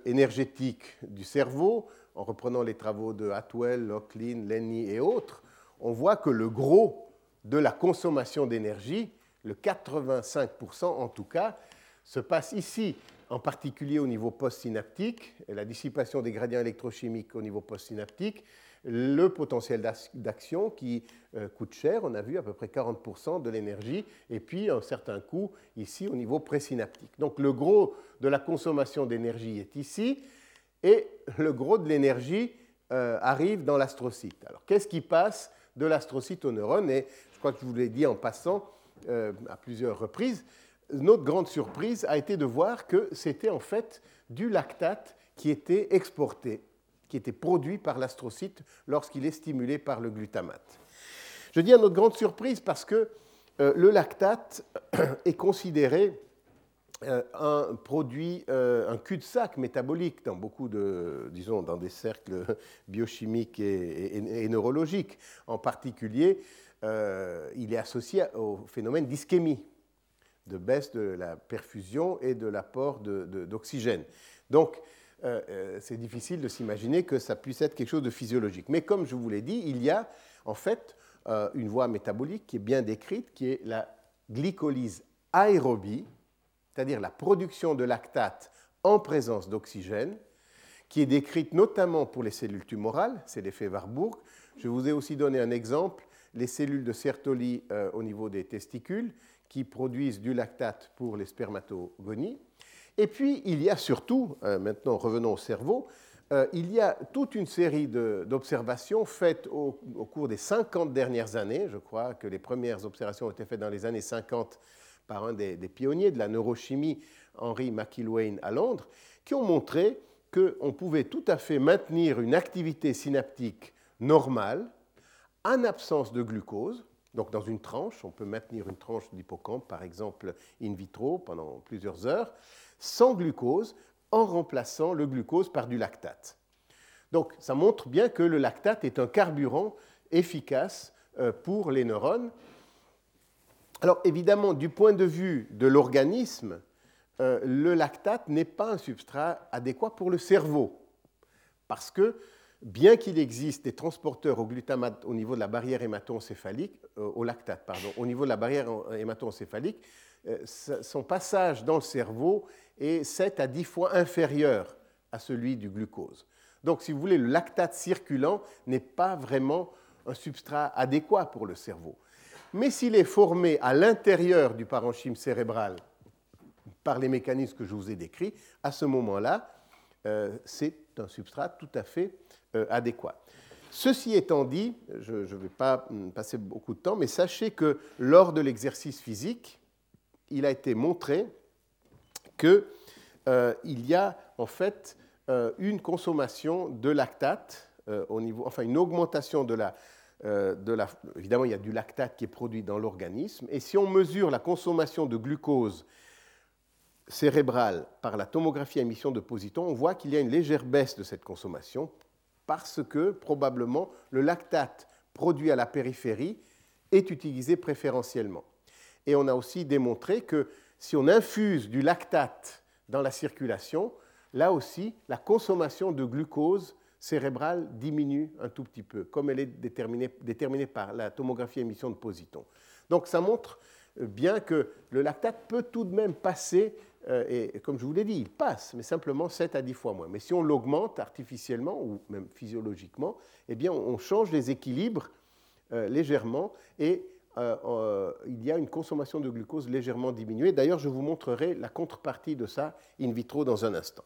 énergétique du cerveau, en reprenant les travaux de Atwell, Locklin, Lenny et autres, on voit que le gros de la consommation d'énergie le 85% en tout cas, se passe ici en particulier au niveau postsynaptique, la dissipation des gradients électrochimiques au niveau postsynaptique, le potentiel d'action qui euh, coûte cher, on a vu à peu près 40% de l'énergie, et puis un certain coût ici au niveau présynaptique. Donc le gros de la consommation d'énergie est ici, et le gros de l'énergie euh, arrive dans l'astrocyte. Alors qu'est-ce qui passe de l'astrocyte aux neurones? Et je crois que je vous l'ai dit en passant euh, à plusieurs reprises, notre grande surprise a été de voir que c'était en fait du lactate qui était exporté qui était produit par l'astrocyte lorsqu'il est stimulé par le glutamate. Je dis à notre grande surprise parce que euh, le lactate est considéré euh, un produit, euh, un cul-de-sac métabolique dans beaucoup de, disons, dans des cercles biochimiques et, neurologiques. En particulier, il est associé au phénomène d'ischémie, de baisse de la perfusion et de l'apport d'oxygène. Donc, euh, euh, c'est difficile de s'imaginer que ça puisse être quelque chose de physiologique. Mais comme je vous l'ai dit, il y a en fait euh, une voie métabolique qui est bien décrite, qui est la glycolyse aérobie, c'est-à-dire la production de lactate en présence d'oxygène, qui est décrite notamment pour les cellules tumorales, c'est l'effet Warburg. Je vous ai aussi donné un exemple, les cellules de Sertoli au niveau des testicules, qui produisent du lactate pour les spermatogonies. Et puis, il y a surtout, euh, maintenant revenons au cerveau, euh, il y a toute une série d'observations faites au, cours des 50 dernières années. Je crois que les premières observations ont été faites dans les années 50 par un des, pionniers de la neurochimie, Henry McIlwain, à Londres, qui ont montré qu'on pouvait tout à fait maintenir une activité synaptique normale en absence de glucose. Donc dans une tranche, on peut maintenir une tranche d'hippocampe, par exemple in vitro, pendant plusieurs heures, sans glucose en remplaçant le glucose par du lactate. Donc ça montre bien que le lactate est un carburant efficace euh, pour les neurones. Alors évidemment, du point de vue de l'organisme, euh, le lactate n'est pas un substrat adéquat pour le cerveau, parce que bien qu'il existe des transporteurs au glutamate au niveau de la barrière hémato-encéphalique, euh, au lactate, pardon, au niveau de la barrière hémato-encéphalique, son passage dans le cerveau est 7 à 10 fois inférieur à celui du glucose. Donc, si vous voulez, le lactate circulant n'est pas vraiment un substrat adéquat pour le cerveau. Mais s'il est formé à l'intérieur du parenchyme cérébral par les mécanismes que je vous ai décrits, à ce moment-là, euh, c'est un substrat tout à fait euh, adéquat. Ceci étant dit, je ne vais pas hum, passer beaucoup de temps, mais sachez que lors de l'exercice physique, il a été montré qu'il euh, y a en fait euh, une consommation de lactate euh, au niveau, enfin une augmentation de la, de la, évidemment il y a du lactate qui est produit dans l'organisme, et si on mesure la consommation de glucose cérébrale par la tomographie à émission de positons, on voit qu'il y a une légère baisse de cette consommation parce que probablement le lactate produit à la périphérie est utilisé préférentiellement. Et on a aussi démontré que si on infuse du lactate dans la circulation, là aussi, la consommation de glucose cérébrale diminue un tout petit peu, comme elle est déterminée, par la tomographie émission de positons. Donc ça montre euh, bien que le lactate peut tout de même passer, et comme je vous l'ai dit, il passe, mais simplement 7 à 10 fois moins. Mais si on l'augmente artificiellement ou même physiologiquement, eh bien on change les équilibres euh, légèrement et euh, euh, il y a une consommation de glucose légèrement diminuée. D'ailleurs, je vous montrerai la contrepartie de ça in vitro dans un instant.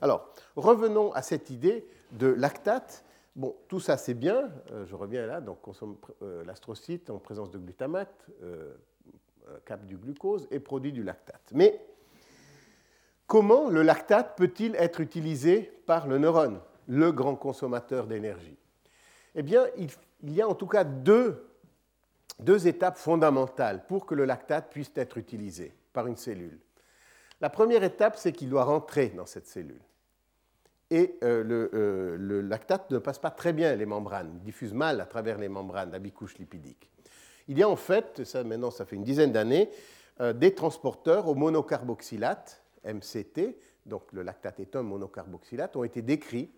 Alors, revenons à cette idée de lactate. Bon, tout ça c'est bien, euh, je reviens là, donc consomme l'astrocyte en présence de glutamate, capte du glucose et produit du lactate. Mais comment le lactate peut-il être utilisé par le neurone, le grand consommateur d'énergie? Eh bien, il y a en tout cas deux étapes fondamentales pour que le lactate puisse être utilisé par une cellule. La première étape, c'est qu'il doit rentrer dans cette cellule. Et euh, euh, le, lactate ne passe pas très bien les membranes, diffuse mal à travers les membranes, la bicouche lipidique. Il y a en fait, ça, maintenant ça fait une dizaine d'années, euh, des transporteurs au monocarboxylate, MCT, donc le lactate est un monocarboxylate, ont été décrits.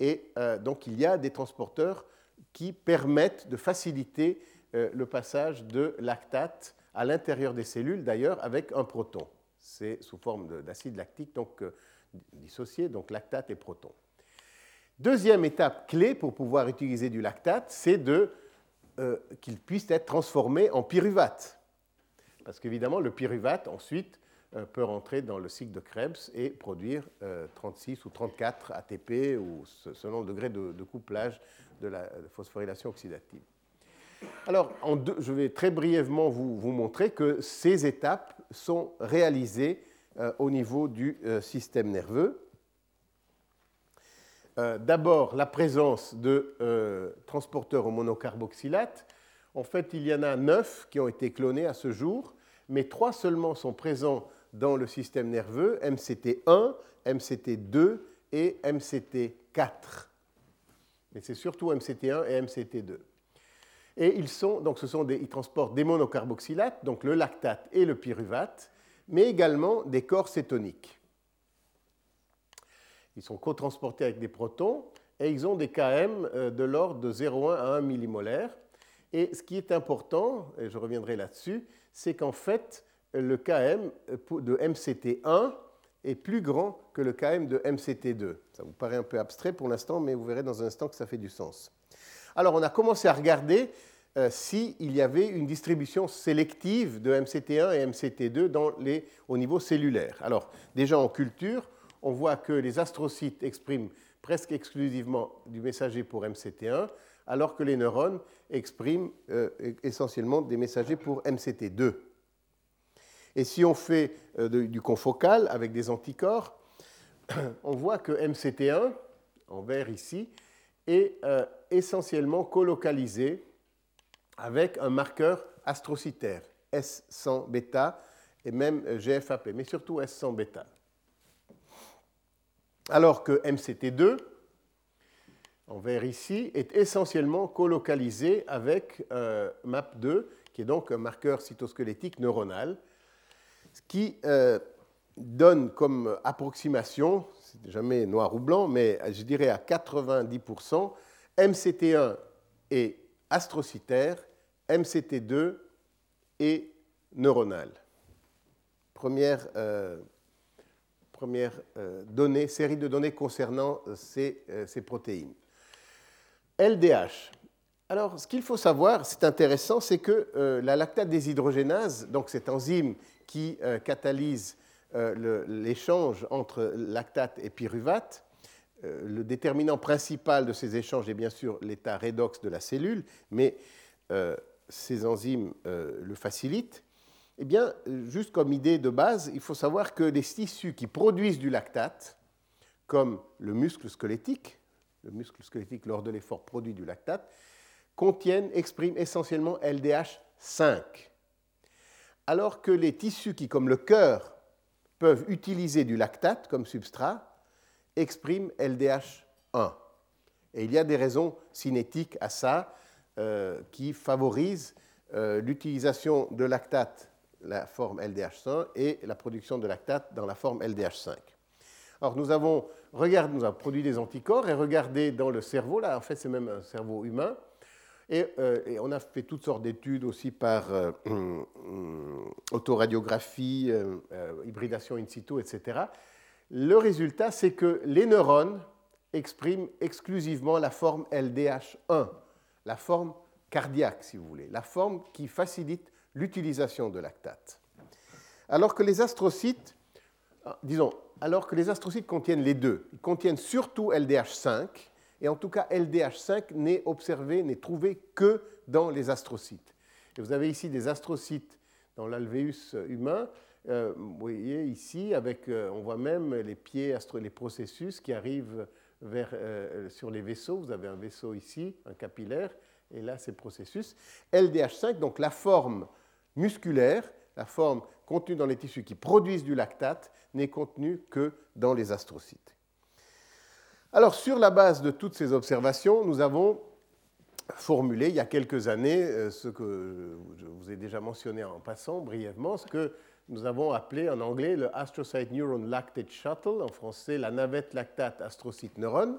Et donc il y a des transporteurs qui permettent de faciliter euh, le passage de lactate à l'intérieur des cellules, d'ailleurs avec un proton. C'est sous forme d'acide lactique, donc dissocié, donc lactate et proton. Deuxième étape clé pour pouvoir utiliser du lactate, c'est qu'il puisse être transformé en pyruvate. Parce qu'évidemment, le pyruvate, ensuite, euh, peut rentrer dans le cycle de Krebs et produire 36 euh, ou 34 ATP ou selon le degré de, couplage de la phosphorylation oxydative. Alors, je vais très brièvement vous, montrer que ces étapes sont réalisées euh, au niveau du système nerveux. D'abord, la présence de transporteurs au monocarboxylate. En fait, il y en a neuf qui ont été clonés à ce jour, mais trois seulement sont présents dans le système nerveux, MCT1, MCT2 et MCT4. Mais c'est surtout MCT1 et MCT2. Et ils, sont, donc ce sont des, ils transportent des monocarboxylates, donc le lactate et le pyruvate, mais également des corps cétoniques. Ils sont co-transportés avec des protons et ils ont des Km euh, de l'ordre de 0,1 à 1 millimolaire. Et ce qui est important, et je reviendrai là-dessus, c'est qu'en fait, le Km de MCT1 est plus grand que le Km de MCT2. Ça vous paraît un peu abstrait pour l'instant, mais vous verrez dans un instant que ça fait du sens. Alors on a commencé à regarder euh, s'il y avait une distribution sélective de MCT1 et MCT2 dans les, au niveau cellulaire. Alors déjà en culture, on voit que les astrocytes expriment presque exclusivement du messager pour MCT1, alors que les neurones expriment euh, essentiellement des messagers pour MCT2. Et si on fait euh, du confocal avec des anticorps, on voit que MCT1, en vert ici, est euh, essentiellement colocalisé avec un marqueur astrocytaire, S100 bêta et même euh, GFAP, mais surtout S100 bêta. Alors que MCT2, en vert ici, est essentiellement colocalisé avec MAP2, qui est donc un marqueur cytosquelettique neuronal, ce qui euh, donne comme approximation, c'est jamais noir ou blanc, mais je dirais à 90%, MCT1 est astrocytaire, MCT2 est neuronal. Première, euh, première euh, donnée, série de données concernant ces, ces protéines. LDH. Alors, ce qu'il faut savoir, c'est intéressant, c'est que la lactate déshydrogénase, donc cette enzyme qui euh, catalyse euh, l'échange entre lactate et pyruvate. Euh, le déterminant principal de ces échanges est bien sûr l'état redox de la cellule, mais ces enzymes le facilitent. Eh bien, juste comme idée de base, il faut savoir que les tissus qui produisent du lactate, comme le muscle squelettique, le muscle squelettique lors de l'effort produit du lactate, contiennent, expriment essentiellement LDH5 alors que les tissus qui, comme le cœur, peuvent utiliser du lactate comme substrat, expriment LDH1. Et il y a des raisons cinétiques à ça euh, qui favorisent euh, l'utilisation de lactate, la forme LDH5, et la production de lactate dans la forme LDH5. Alors nous avons, nous avons produit des anticorps et regardé dans le cerveau, là en fait c'est même un cerveau humain, euh, et, on a fait toutes sortes d'études aussi par euh, autoradiographie, euh, hybridation in situ, etc. Le résultat, c'est que les neurones expriment exclusivement la forme LDH1, la forme cardiaque, si vous voulez, la forme qui facilite l'utilisation de lactate. Alors que les astrocytes, disons, alors que les astrocytes contiennent les deux, ils contiennent surtout LDH5, et en tout cas, LDH5 n'est observé, n'est trouvé que dans les astrocytes. Et vous avez ici des astrocytes dans l'alvéus humain. Euh, vous voyez ici, avec, euh, on voit même les pieds, les processus qui arrivent euh, sur les vaisseaux. Vous avez un vaisseau ici, un capillaire, et là, ces processus. LDH5, donc la forme musculaire, la forme contenue dans les tissus qui produisent du lactate, n'est contenue que dans les astrocytes. Alors, sur la base de toutes ces observations, nous avons formulé il y a quelques années euh, ce que je vous ai déjà mentionné en passant brièvement, ce que nous avons appelé en anglais le Astrocyte Neuron Lactate Shuttle, en français la navette lactate astrocyte neurone,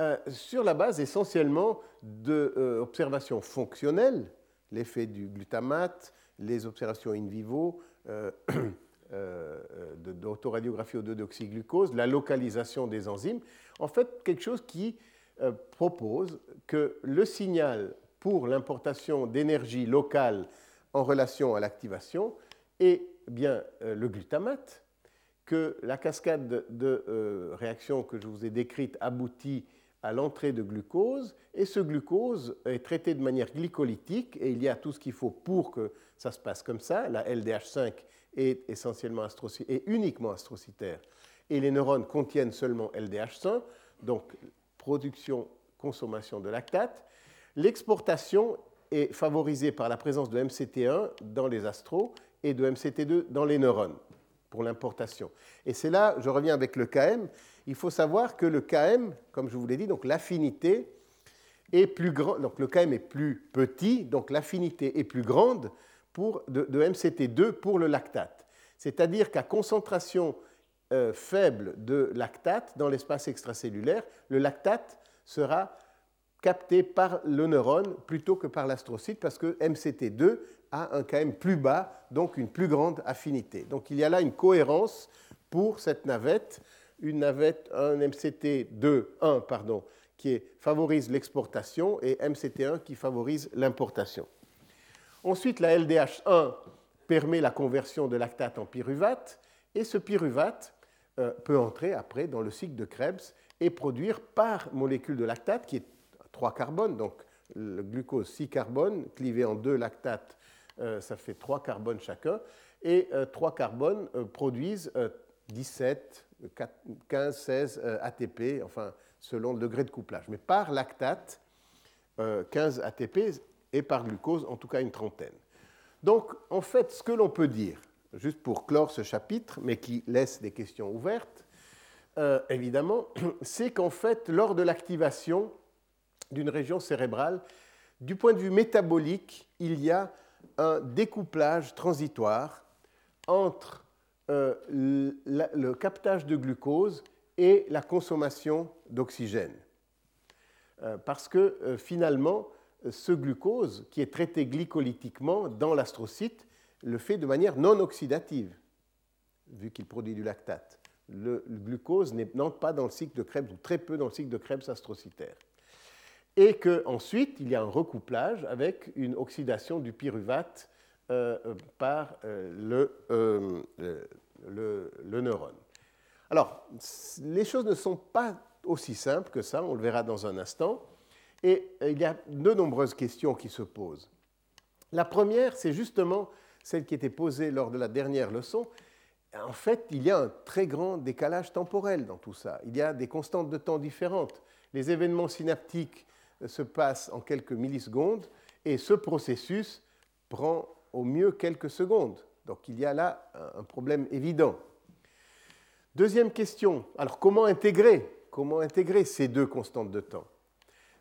euh, sur la base essentiellement d'observations euh, fonctionnelles, l'effet du glutamate, les observations in vivo, d'autoradiographie au 2-déoxyglucose, la localisation des enzymes, en fait quelque chose qui propose que le signal pour l'importation d'énergie locale en relation à l'activation est bien le glutamate, que la cascade de réactions que je vous ai décrite aboutit à l'entrée de glucose, et ce glucose est traité de manière glycolytique, et il y a tout ce qu'il faut pour que ça se passe comme ça. La LDH5 est essentiellement est uniquement astrocytaire, et les neurones contiennent seulement LDH5, donc production, consommation de lactate. L'exportation est favorisée par la présence de MCT1 dans les astros et de MCT2 dans les neurones pour l'importation. Et c'est là, je reviens avec le KM, il faut savoir que le KM, comme je vous l'ai dit, donc l'affinité est plus grande, donc le KM est plus petit, donc l'affinité est plus grande de, MCT2 pour le lactate. C'est-à-dire qu'à concentration euh, faible de lactate dans l'espace extracellulaire, le lactate sera capté par le neurone plutôt que par l'astrocyte parce que MCT2 a un KM plus bas, donc une plus grande affinité. Donc il y a là une cohérence pour cette navette une navette, un MCT2, 1, pardon, qui favorise l'exportation et MCT1 qui favorise l'importation. Ensuite, la LDH1 permet la conversion de lactate en pyruvate et ce pyruvate euh, peut entrer après dans le cycle de Krebs et produire par molécule de lactate qui est 3 carbones, donc le glucose 6 carbones clivé en 2 lactates, euh, ça fait 3 carbones chacun, et 3 euh, carbones produisent 17, 15, 16 ATP, enfin selon le degré de couplage. Mais par lactate, 15 euh, ATP et par glucose, en tout cas une trentaine. Donc, en fait, ce que l'on peut dire, juste pour clore ce chapitre, mais qui laisse des questions ouvertes, euh, évidemment, c'est qu'en fait, lors de l'activation d'une région cérébrale, du point de vue métabolique, il y a un découplage transitoire entre euh, le captage de glucose et la consommation d'oxygène. Euh, parce que finalement, ce glucose, qui est traité glycolytiquement dans l'astrocyte, le fait de manière non oxydative, vu qu'il produit du lactate. Le, glucose n'entre pas dans le cycle de Krebs, ou très peu dans le cycle de Krebs astrocytaire. Et qu'ensuite, il y a un recouplage avec une oxydation du pyruvate euh, par euh, euh, le, le, neurone. Alors, les choses ne sont pas aussi simples que ça, on le verra dans un instant, et il y a de nombreuses questions qui se posent. La première, c'est justement celle qui était posée lors de la dernière leçon. En fait, il y a un très grand décalage temporel dans tout ça. Il y a des constantes de temps différentes. Les événements synaptiques se passent en quelques millisecondes et ce processus prend au mieux quelques secondes. Donc il y a là un problème évident. Deuxième question, alors comment intégrer, comment intégrer ces deux constantes de temps?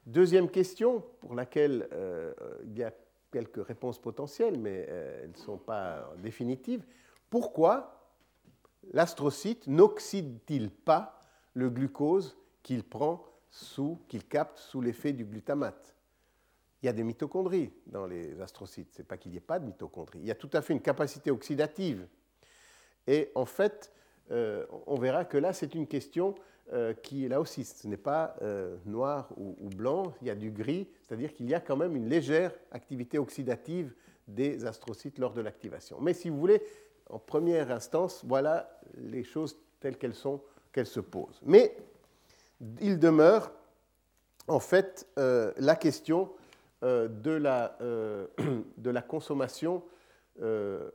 Deuxième question, pour laquelle euh, il y a quelques réponses potentielles, mais euh, elles ne sont pas définitives. Pourquoi l'astrocyte n'oxyde-t-il pas le glucose qu'il prend sous, qu'il capte sous l'effet du glutamate? Il y a des mitochondries dans les astrocytes. Ce n'est pas qu'il n'y ait pas de mitochondries. Il y a tout à fait une capacité oxydative. Et en fait, euh, on verra que là, c'est une question euh, qui, là aussi, ce n'est pas euh, noir ou, blanc, il y a du gris, c'est-à-dire qu'il y a quand même une légère activité oxydative des astrocytes lors de l'activation. Mais si vous voulez, en première instance, voilà les choses telles qu'elles sont, qu'elles se posent. Mais il demeure, en fait, la question euh, de, la, euh, de la consommation, euh,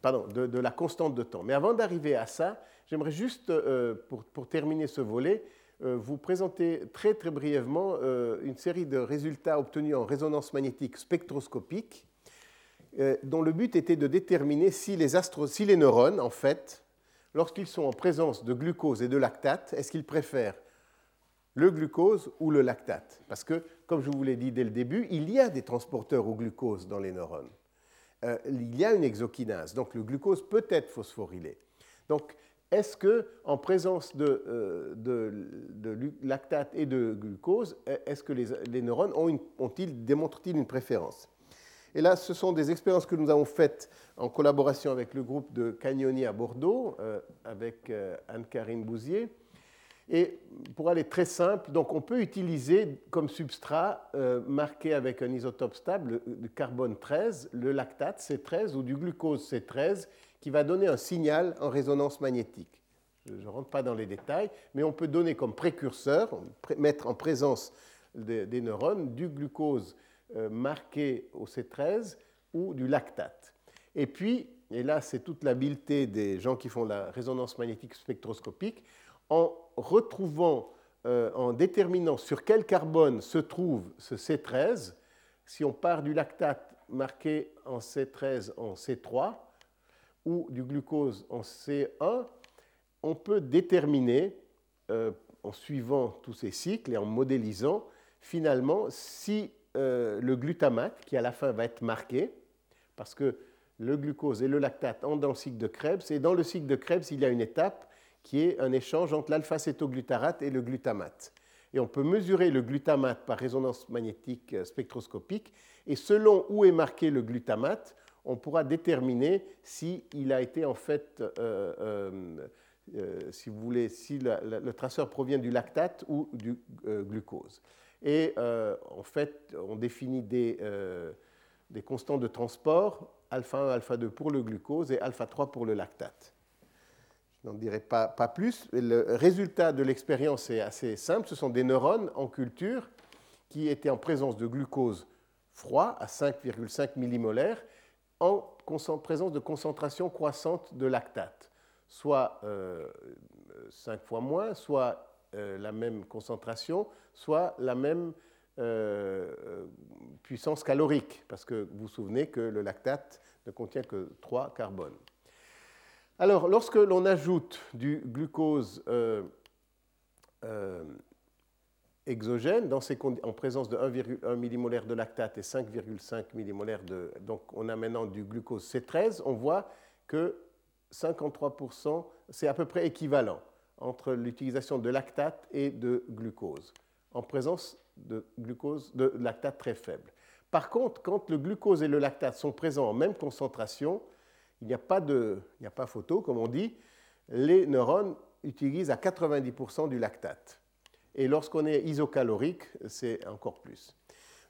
pardon, de, la constante de temps. Mais avant d'arriver à ça, j'aimerais juste, pour, pour, terminer ce volet, vous présenter très très brièvement une série de résultats obtenus en résonance magnétique spectroscopique, dont le but était de déterminer si les, astro, si les neurones, en fait, lorsqu'ils sont en présence de glucose et de lactate, est-ce qu'ils préfèrent le glucose ou le lactate? Parce que, comme je vous l'ai dit dès le début, il y a des transporteurs au glucose dans les neurones. Euh, il y a une exokinase, donc le glucose peut être phosphorylé. Donc, est-ce que, en présence de, euh, lactate et de glucose, est-ce que les, neurones ont, ont démontrent-ils une préférence? Et là, ce sont des expériences que nous avons faites en collaboration avec le groupe de Cagnoni à Bordeaux, euh, avec euh, Anne-Karine Bouzier. Et pour aller très simple, donc on peut utiliser comme substrat euh, marqué avec un isotope stable le, carbone 13, le lactate C13 ou du glucose C13 qui va donner un signal en résonance magnétique. Je ne rentre pas dans les détails, mais on peut donner comme précurseur, mettre en présence des, neurones du glucose euh, marqué au C13 ou du lactate. Et puis, et là c'est toute l'habileté des gens qui font la résonance magnétique spectroscopique, en retrouvant, euh, en déterminant sur quel carbone se trouve ce C13, si on part du lactate marqué en C13 en C3 ou du glucose en C1, on peut déterminer, euh, en suivant tous ces cycles et en modélisant, finalement, si euh, le glutamate, qui à la fin va être marqué, parce que le glucose et le lactate entrent dans le cycle de Krebs, et dans le cycle de Krebs, il y a une étape qui est un échange entre l'alpha-cétoglutarate et le glutamate. Et on peut mesurer le glutamate par résonance magnétique euh, spectroscopique, et selon où est marqué le glutamate, on pourra déterminer s'il a été en fait, euh, si voulez, si le traceur provient du lactate ou du glucose. Et en fait, on définit des, des constantes de transport, alpha 1, alpha 2 pour le glucose et alpha 3 pour le lactate. Je n'en dirai pas, plus. Le résultat de l'expérience est assez simple. Ce sont des neurones en culture qui étaient en présence de glucose froid à 5,5 millimolaires en présence de concentration croissante de lactate, soit 5 euh, fois moins, soit euh, la même concentration, soit la même euh, puissance calorique, parce que vous vous souvenez que le lactate ne contient que 3 carbones. Alors, lorsque l'on ajoute du glucose euh, euh, exogène dans ces en présence de 1,1 millimolaire de lactate et 5,5 millimolaire de... Donc, on a maintenant du glucose C13, on voit que 53%, c'est à peu près équivalent entre l'utilisation de lactate et de glucose, en présence de glucose de lactate très faible. Par contre, quand le glucose et le lactate sont présents en même concentration, il n'y a, pas de, photo, comme on dit, les neurones utilisent à 90% du lactate. Et lorsqu'on est isocalorique, c'est encore plus.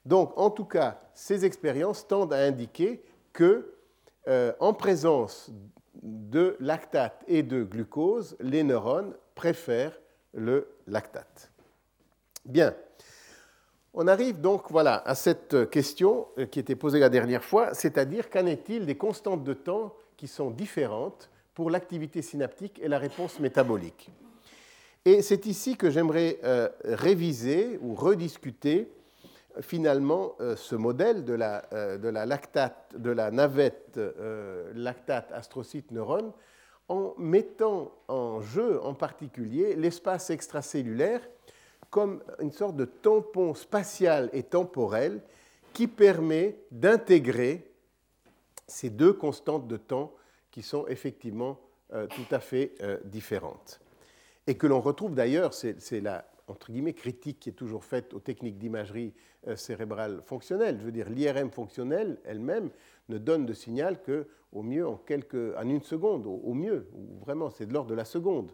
Donc, en tout cas, ces expériences tendent à indiquer que, euh, en présence de lactate et de glucose, les neurones préfèrent le lactate. Bien. On arrive donc voilà, à cette question euh, qui était posée la dernière fois, c'est-à-dire qu'en est-il des constantes de temps qui sont différentes pour l'activité synaptique et la réponse métabolique. Et c'est ici que j'aimerais euh, réviser ou rediscuter finalement euh, ce modèle de la, euh, de la, lactate, de la navette lactate astrocyte neurone en mettant en jeu en particulier l'espace extracellulaire comme une sorte de tampon spatial et temporel qui permet d'intégrer ces deux constantes de temps qui sont effectivement euh, tout à fait euh, différentes. Et que l'on retrouve d'ailleurs, c'est la entre guillemets, critique qui est toujours faite aux techniques d'imagerie euh, cérébrale fonctionnelle. Je veux dire, l'IRM fonctionnelle elle-même ne donne de signal qu'au mieux en, quelques, en une seconde, au, mieux, ou vraiment c'est de l'ordre de la seconde.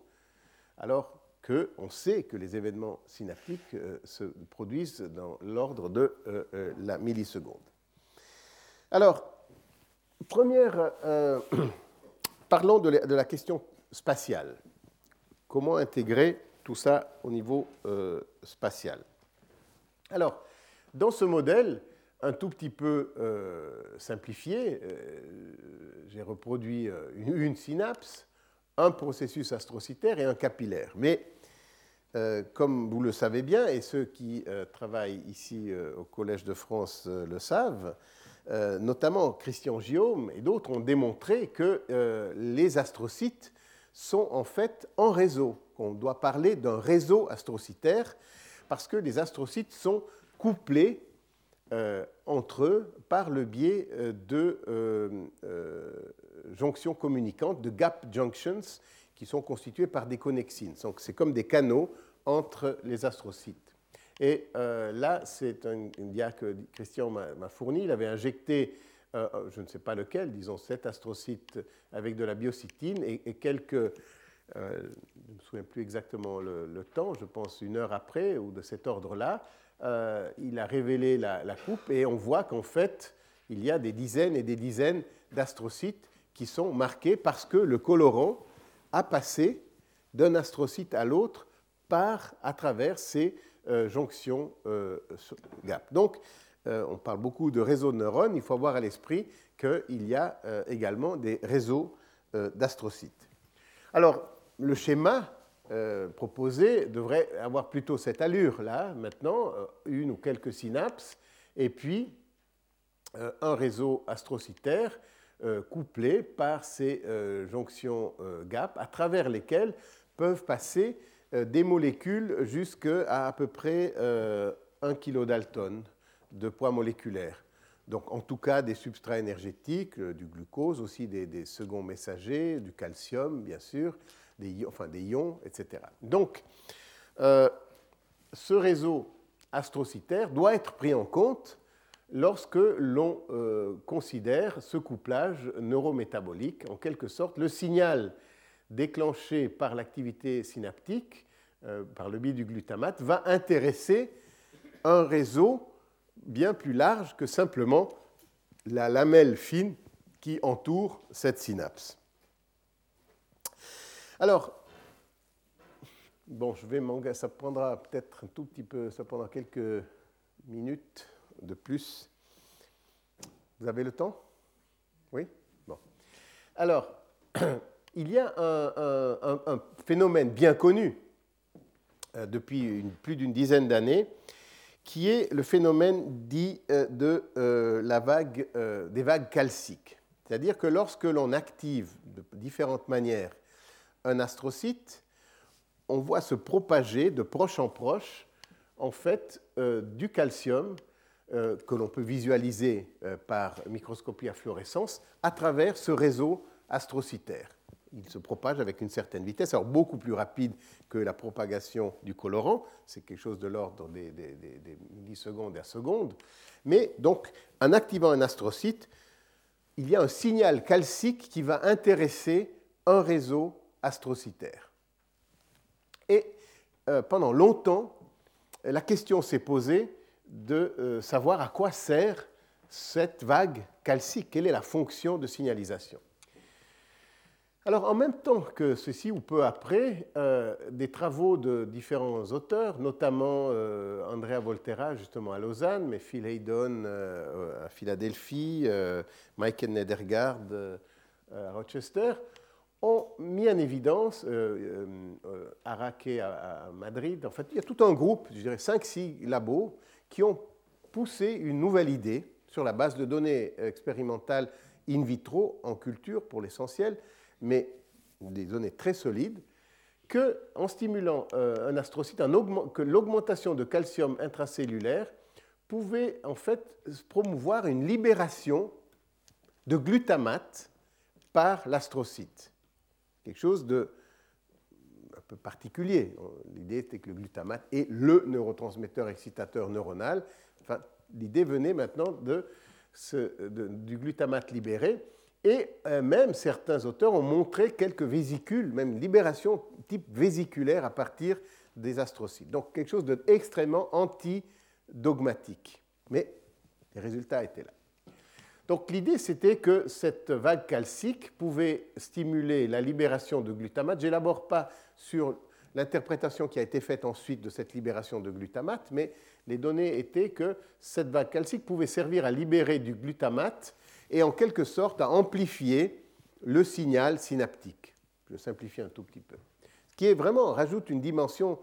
Alors qu'on sait que les événements synaptiques se produisent dans l'ordre de la milliseconde. Alors, Première, euh, parlons de la, question spatiale. Comment intégrer tout ça au niveau euh, spatial? Alors, dans ce modèle, un tout petit peu euh, simplifié, j'ai reproduit une, synapse, un processus astrocytaire et un capillaire. Mais comme vous le savez bien, et ceux qui travaillent ici au Collège de France le savent, euh, notamment Christian Guillaume et d'autres ont démontré que euh, les astrocytes sont en fait en réseau. On doit parler d'un réseau astrocytaire parce que les astrocytes sont couplés euh, entre eux par le biais de jonctions communicantes, de gap junctions, qui sont constituées par des connexines. Donc c'est comme des canaux entre les astrocytes. Et là, c'est un, une dia que Christian m'a fourni. Il avait injecté, je ne sais pas lequel, disons sept astrocytes avec de la biocytine et, quelques, je ne me souviens plus exactement le, temps, je pense une heure après ou de cet ordre-là, il a révélé la, la coupe et on voit qu'en fait, il y a des dizaines et des dizaines d'astrocytes qui sont marqués parce que le colorant a passé d'un astrocyte à l'autre par, à travers ces euh, jonctions euh, GAP. Donc, euh, on parle beaucoup de réseaux de neurones, il faut avoir à l'esprit qu'il y a également des réseaux d'astrocytes. Alors, le schéma proposé devrait avoir plutôt cette allure-là, maintenant, une ou quelques synapses, et puis un réseau astrocytaire couplé par ces jonctions GAP à travers lesquelles peuvent passer des molécules jusqu'à à peu près 1 kg Dalton de poids moléculaire. Donc en tout cas des substrats énergétiques, du glucose, aussi des, seconds messagers, du calcium bien sûr, des, enfin des ions, etc. Donc ce réseau astrocytaire doit être pris en compte lorsque l'on euh, considère ce couplage neurométabolique, en quelque sorte, le signal déclenché par l'activité synaptique, euh, par le biais du glutamate, va intéresser un réseau bien plus large que simplement la lamelle fine qui entoure cette synapse. Alors, bon, je vais ça prendra peut-être un tout petit peu, ça prendra quelques minutes de plus. Vous avez le temps? Oui? Bon. Alors, il y a un, phénomène bien connu euh, depuis plus d'une dizaine d'années qui est le phénomène dit euh, euh, des vagues calciques. C'est-à-dire que lorsque l'on active de différentes manières un astrocyte, on voit se propager de proche en proche en fait du calcium que l'on peut visualiser par microscopie à fluorescence à travers ce réseau astrocytaire. Il se propage avec une certaine vitesse, alors beaucoup plus rapide que la propagation du colorant, c'est quelque chose de l'ordre des, millisecondes à seconde. Mais donc, en activant un astrocyte, il y a un signal calcique qui va intéresser un réseau astrocytaire. Et euh, pendant longtemps, la question s'est posée de euh, savoir à quoi sert cette vague calcique, quelle est la fonction de signalisation? Alors en même temps que ceci, ou peu après, euh, des travaux de différents auteurs, notamment euh, Andrea Volterra justement à Lausanne, mais Phil Haydon à Philadelphie, Michael Nedergaard à Rochester, ont mis en évidence, Araque à, à, Madrid, en fait il y a tout un groupe, je dirais 5-6 labos, qui ont poussé une nouvelle idée sur la base de données expérimentales in vitro, en culture pour l'essentiel, mais des données très solides, que en stimulant euh, un astrocyte, l'augmentation de calcium intracellulaire pouvait en fait promouvoir une libération de glutamate par l'astrocyte. Quelque chose de peu particulier. L'idée était que le glutamate est le neurotransmetteur excitateur neuronal. Enfin, l'idée venait maintenant du glutamate libéré. Et euh, même certains auteurs ont montré quelques vésicules, même libération type vésiculaire à partir des astrocytes. Donc quelque chose d'extrêmement anti-dogmatique. Mais les résultats étaient là. Donc l'idée, c'était que cette vague calcique pouvait stimuler la libération de glutamate. Je n'élabore pas sur l'interprétation qui a été faite ensuite de cette libération de glutamate, mais les données étaient que cette vague calcique pouvait servir à libérer du glutamate et en quelque sorte à amplifier le signal synaptique. Je simplifie un tout petit peu. Ce qui est vraiment rajoute une dimension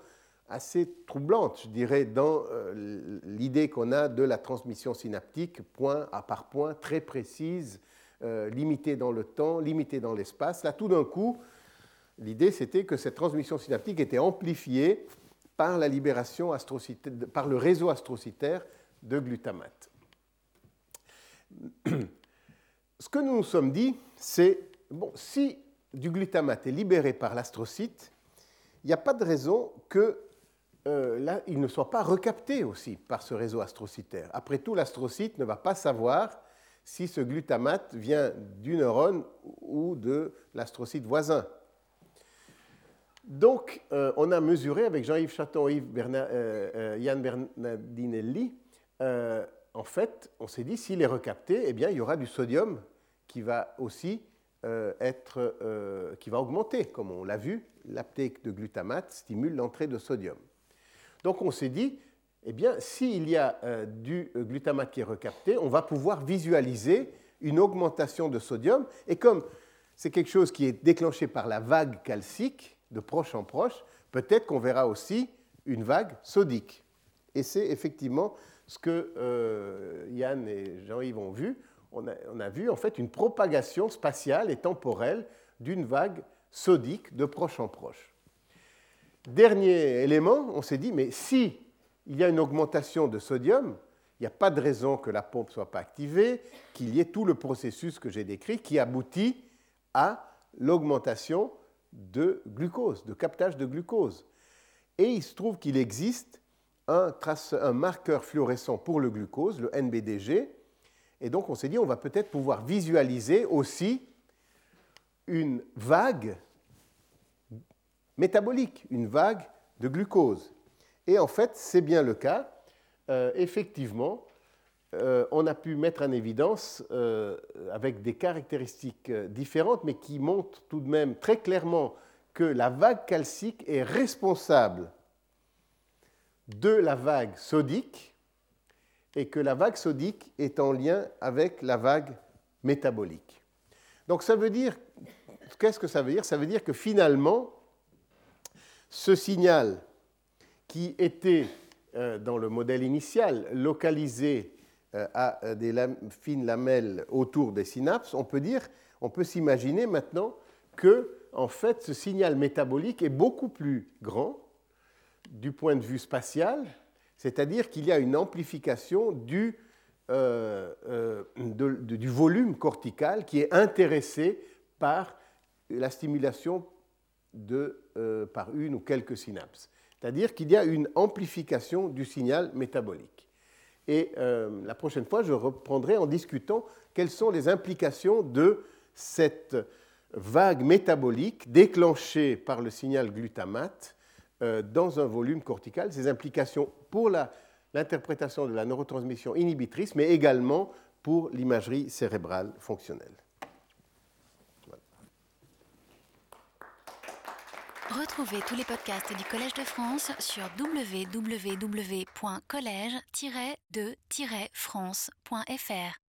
assez troublante, je dirais, dans euh, l'idée qu'on a de la transmission synaptique, point à par point, très précise, euh, limitée dans le temps, limitée dans l'espace. Là, tout d'un coup, l'idée, c'était que cette transmission synaptique était amplifiée par la libération par le réseau astrocytaire de glutamate. Ce que nous nous sommes dit, c'est, bon, si du glutamate est libéré par l'astrocyte, il n'y a pas de raison que euh, là, il ne soit pas recapté aussi par ce réseau astrocytaire. Après tout, l'astrocyte ne va pas savoir si ce glutamate vient du neurone ou de l'astrocyte voisin. Donc, euh, on a mesuré avec Jean-Yves Chaton et euh, Yann Bernardinelli, en fait, on s'est dit, s'il est recapté, eh bien, il y aura du sodium qui va aussi être, qui va augmenter, comme on l'a vu, l'aptèque de glutamate stimule l'entrée de sodium. Donc on s'est dit, eh bien, s'il y a euh, du glutamate qui est recapté, on va pouvoir visualiser une augmentation de sodium. Et comme c'est quelque chose qui est déclenché par la vague calcique, de proche en proche, peut-être qu'on verra aussi une vague sodique. Et c'est effectivement ce que euh, Yann et Jean-Yves ont vu. On a, vu en fait une propagation spatiale et temporelle d'une vague sodique de proche en proche. Dernier élément, on s'est dit, mais si il y a une augmentation de sodium, il n'y a pas de raison que la pompe ne soit pas activée, qu'il y ait tout le processus que j'ai décrit qui aboutit à l'augmentation de glucose, de captage de glucose. Et il se trouve qu'il existe un, un, marqueur fluorescent pour le glucose, le NBDG, et donc on s'est dit on va peut-être pouvoir visualiser aussi une vague métabolique, une vague de glucose. Et en fait, c'est bien le cas. Euh, effectivement, euh, on a pu mettre en évidence, euh, avec des caractéristiques différentes, mais qui montrent tout de même très clairement que la vague calcique est responsable de la vague sodique et que la vague sodique est en lien avec la vague métabolique. Donc ça veut dire, qu'est-ce que ça veut dire? Ça veut dire que finalement, ce signal qui était euh, dans le modèle initial localisé euh, à euh, des fines lamelles autour des synapses, on peut dire, on peut s'imaginer maintenant que en fait ce signal métabolique est beaucoup plus grand du point de vue spatial, c'est-à-dire qu'il y a une amplification du, du volume cortical qui est intéressé par la stimulation de, euh, par une ou quelques synapses. C'est-à-dire qu'il y a une amplification du signal métabolique. Et euh, la prochaine fois, je reprendrai en discutant quelles sont les implications de cette vague métabolique déclenchée par le signal glutamate euh, dans un volume cortical, ces implications pour l'interprétation de la neurotransmission inhibitrice, mais également pour l'imagerie cérébrale fonctionnelle. Retrouvez tous les podcasts du Collège de France sur www.collège-de-france.fr.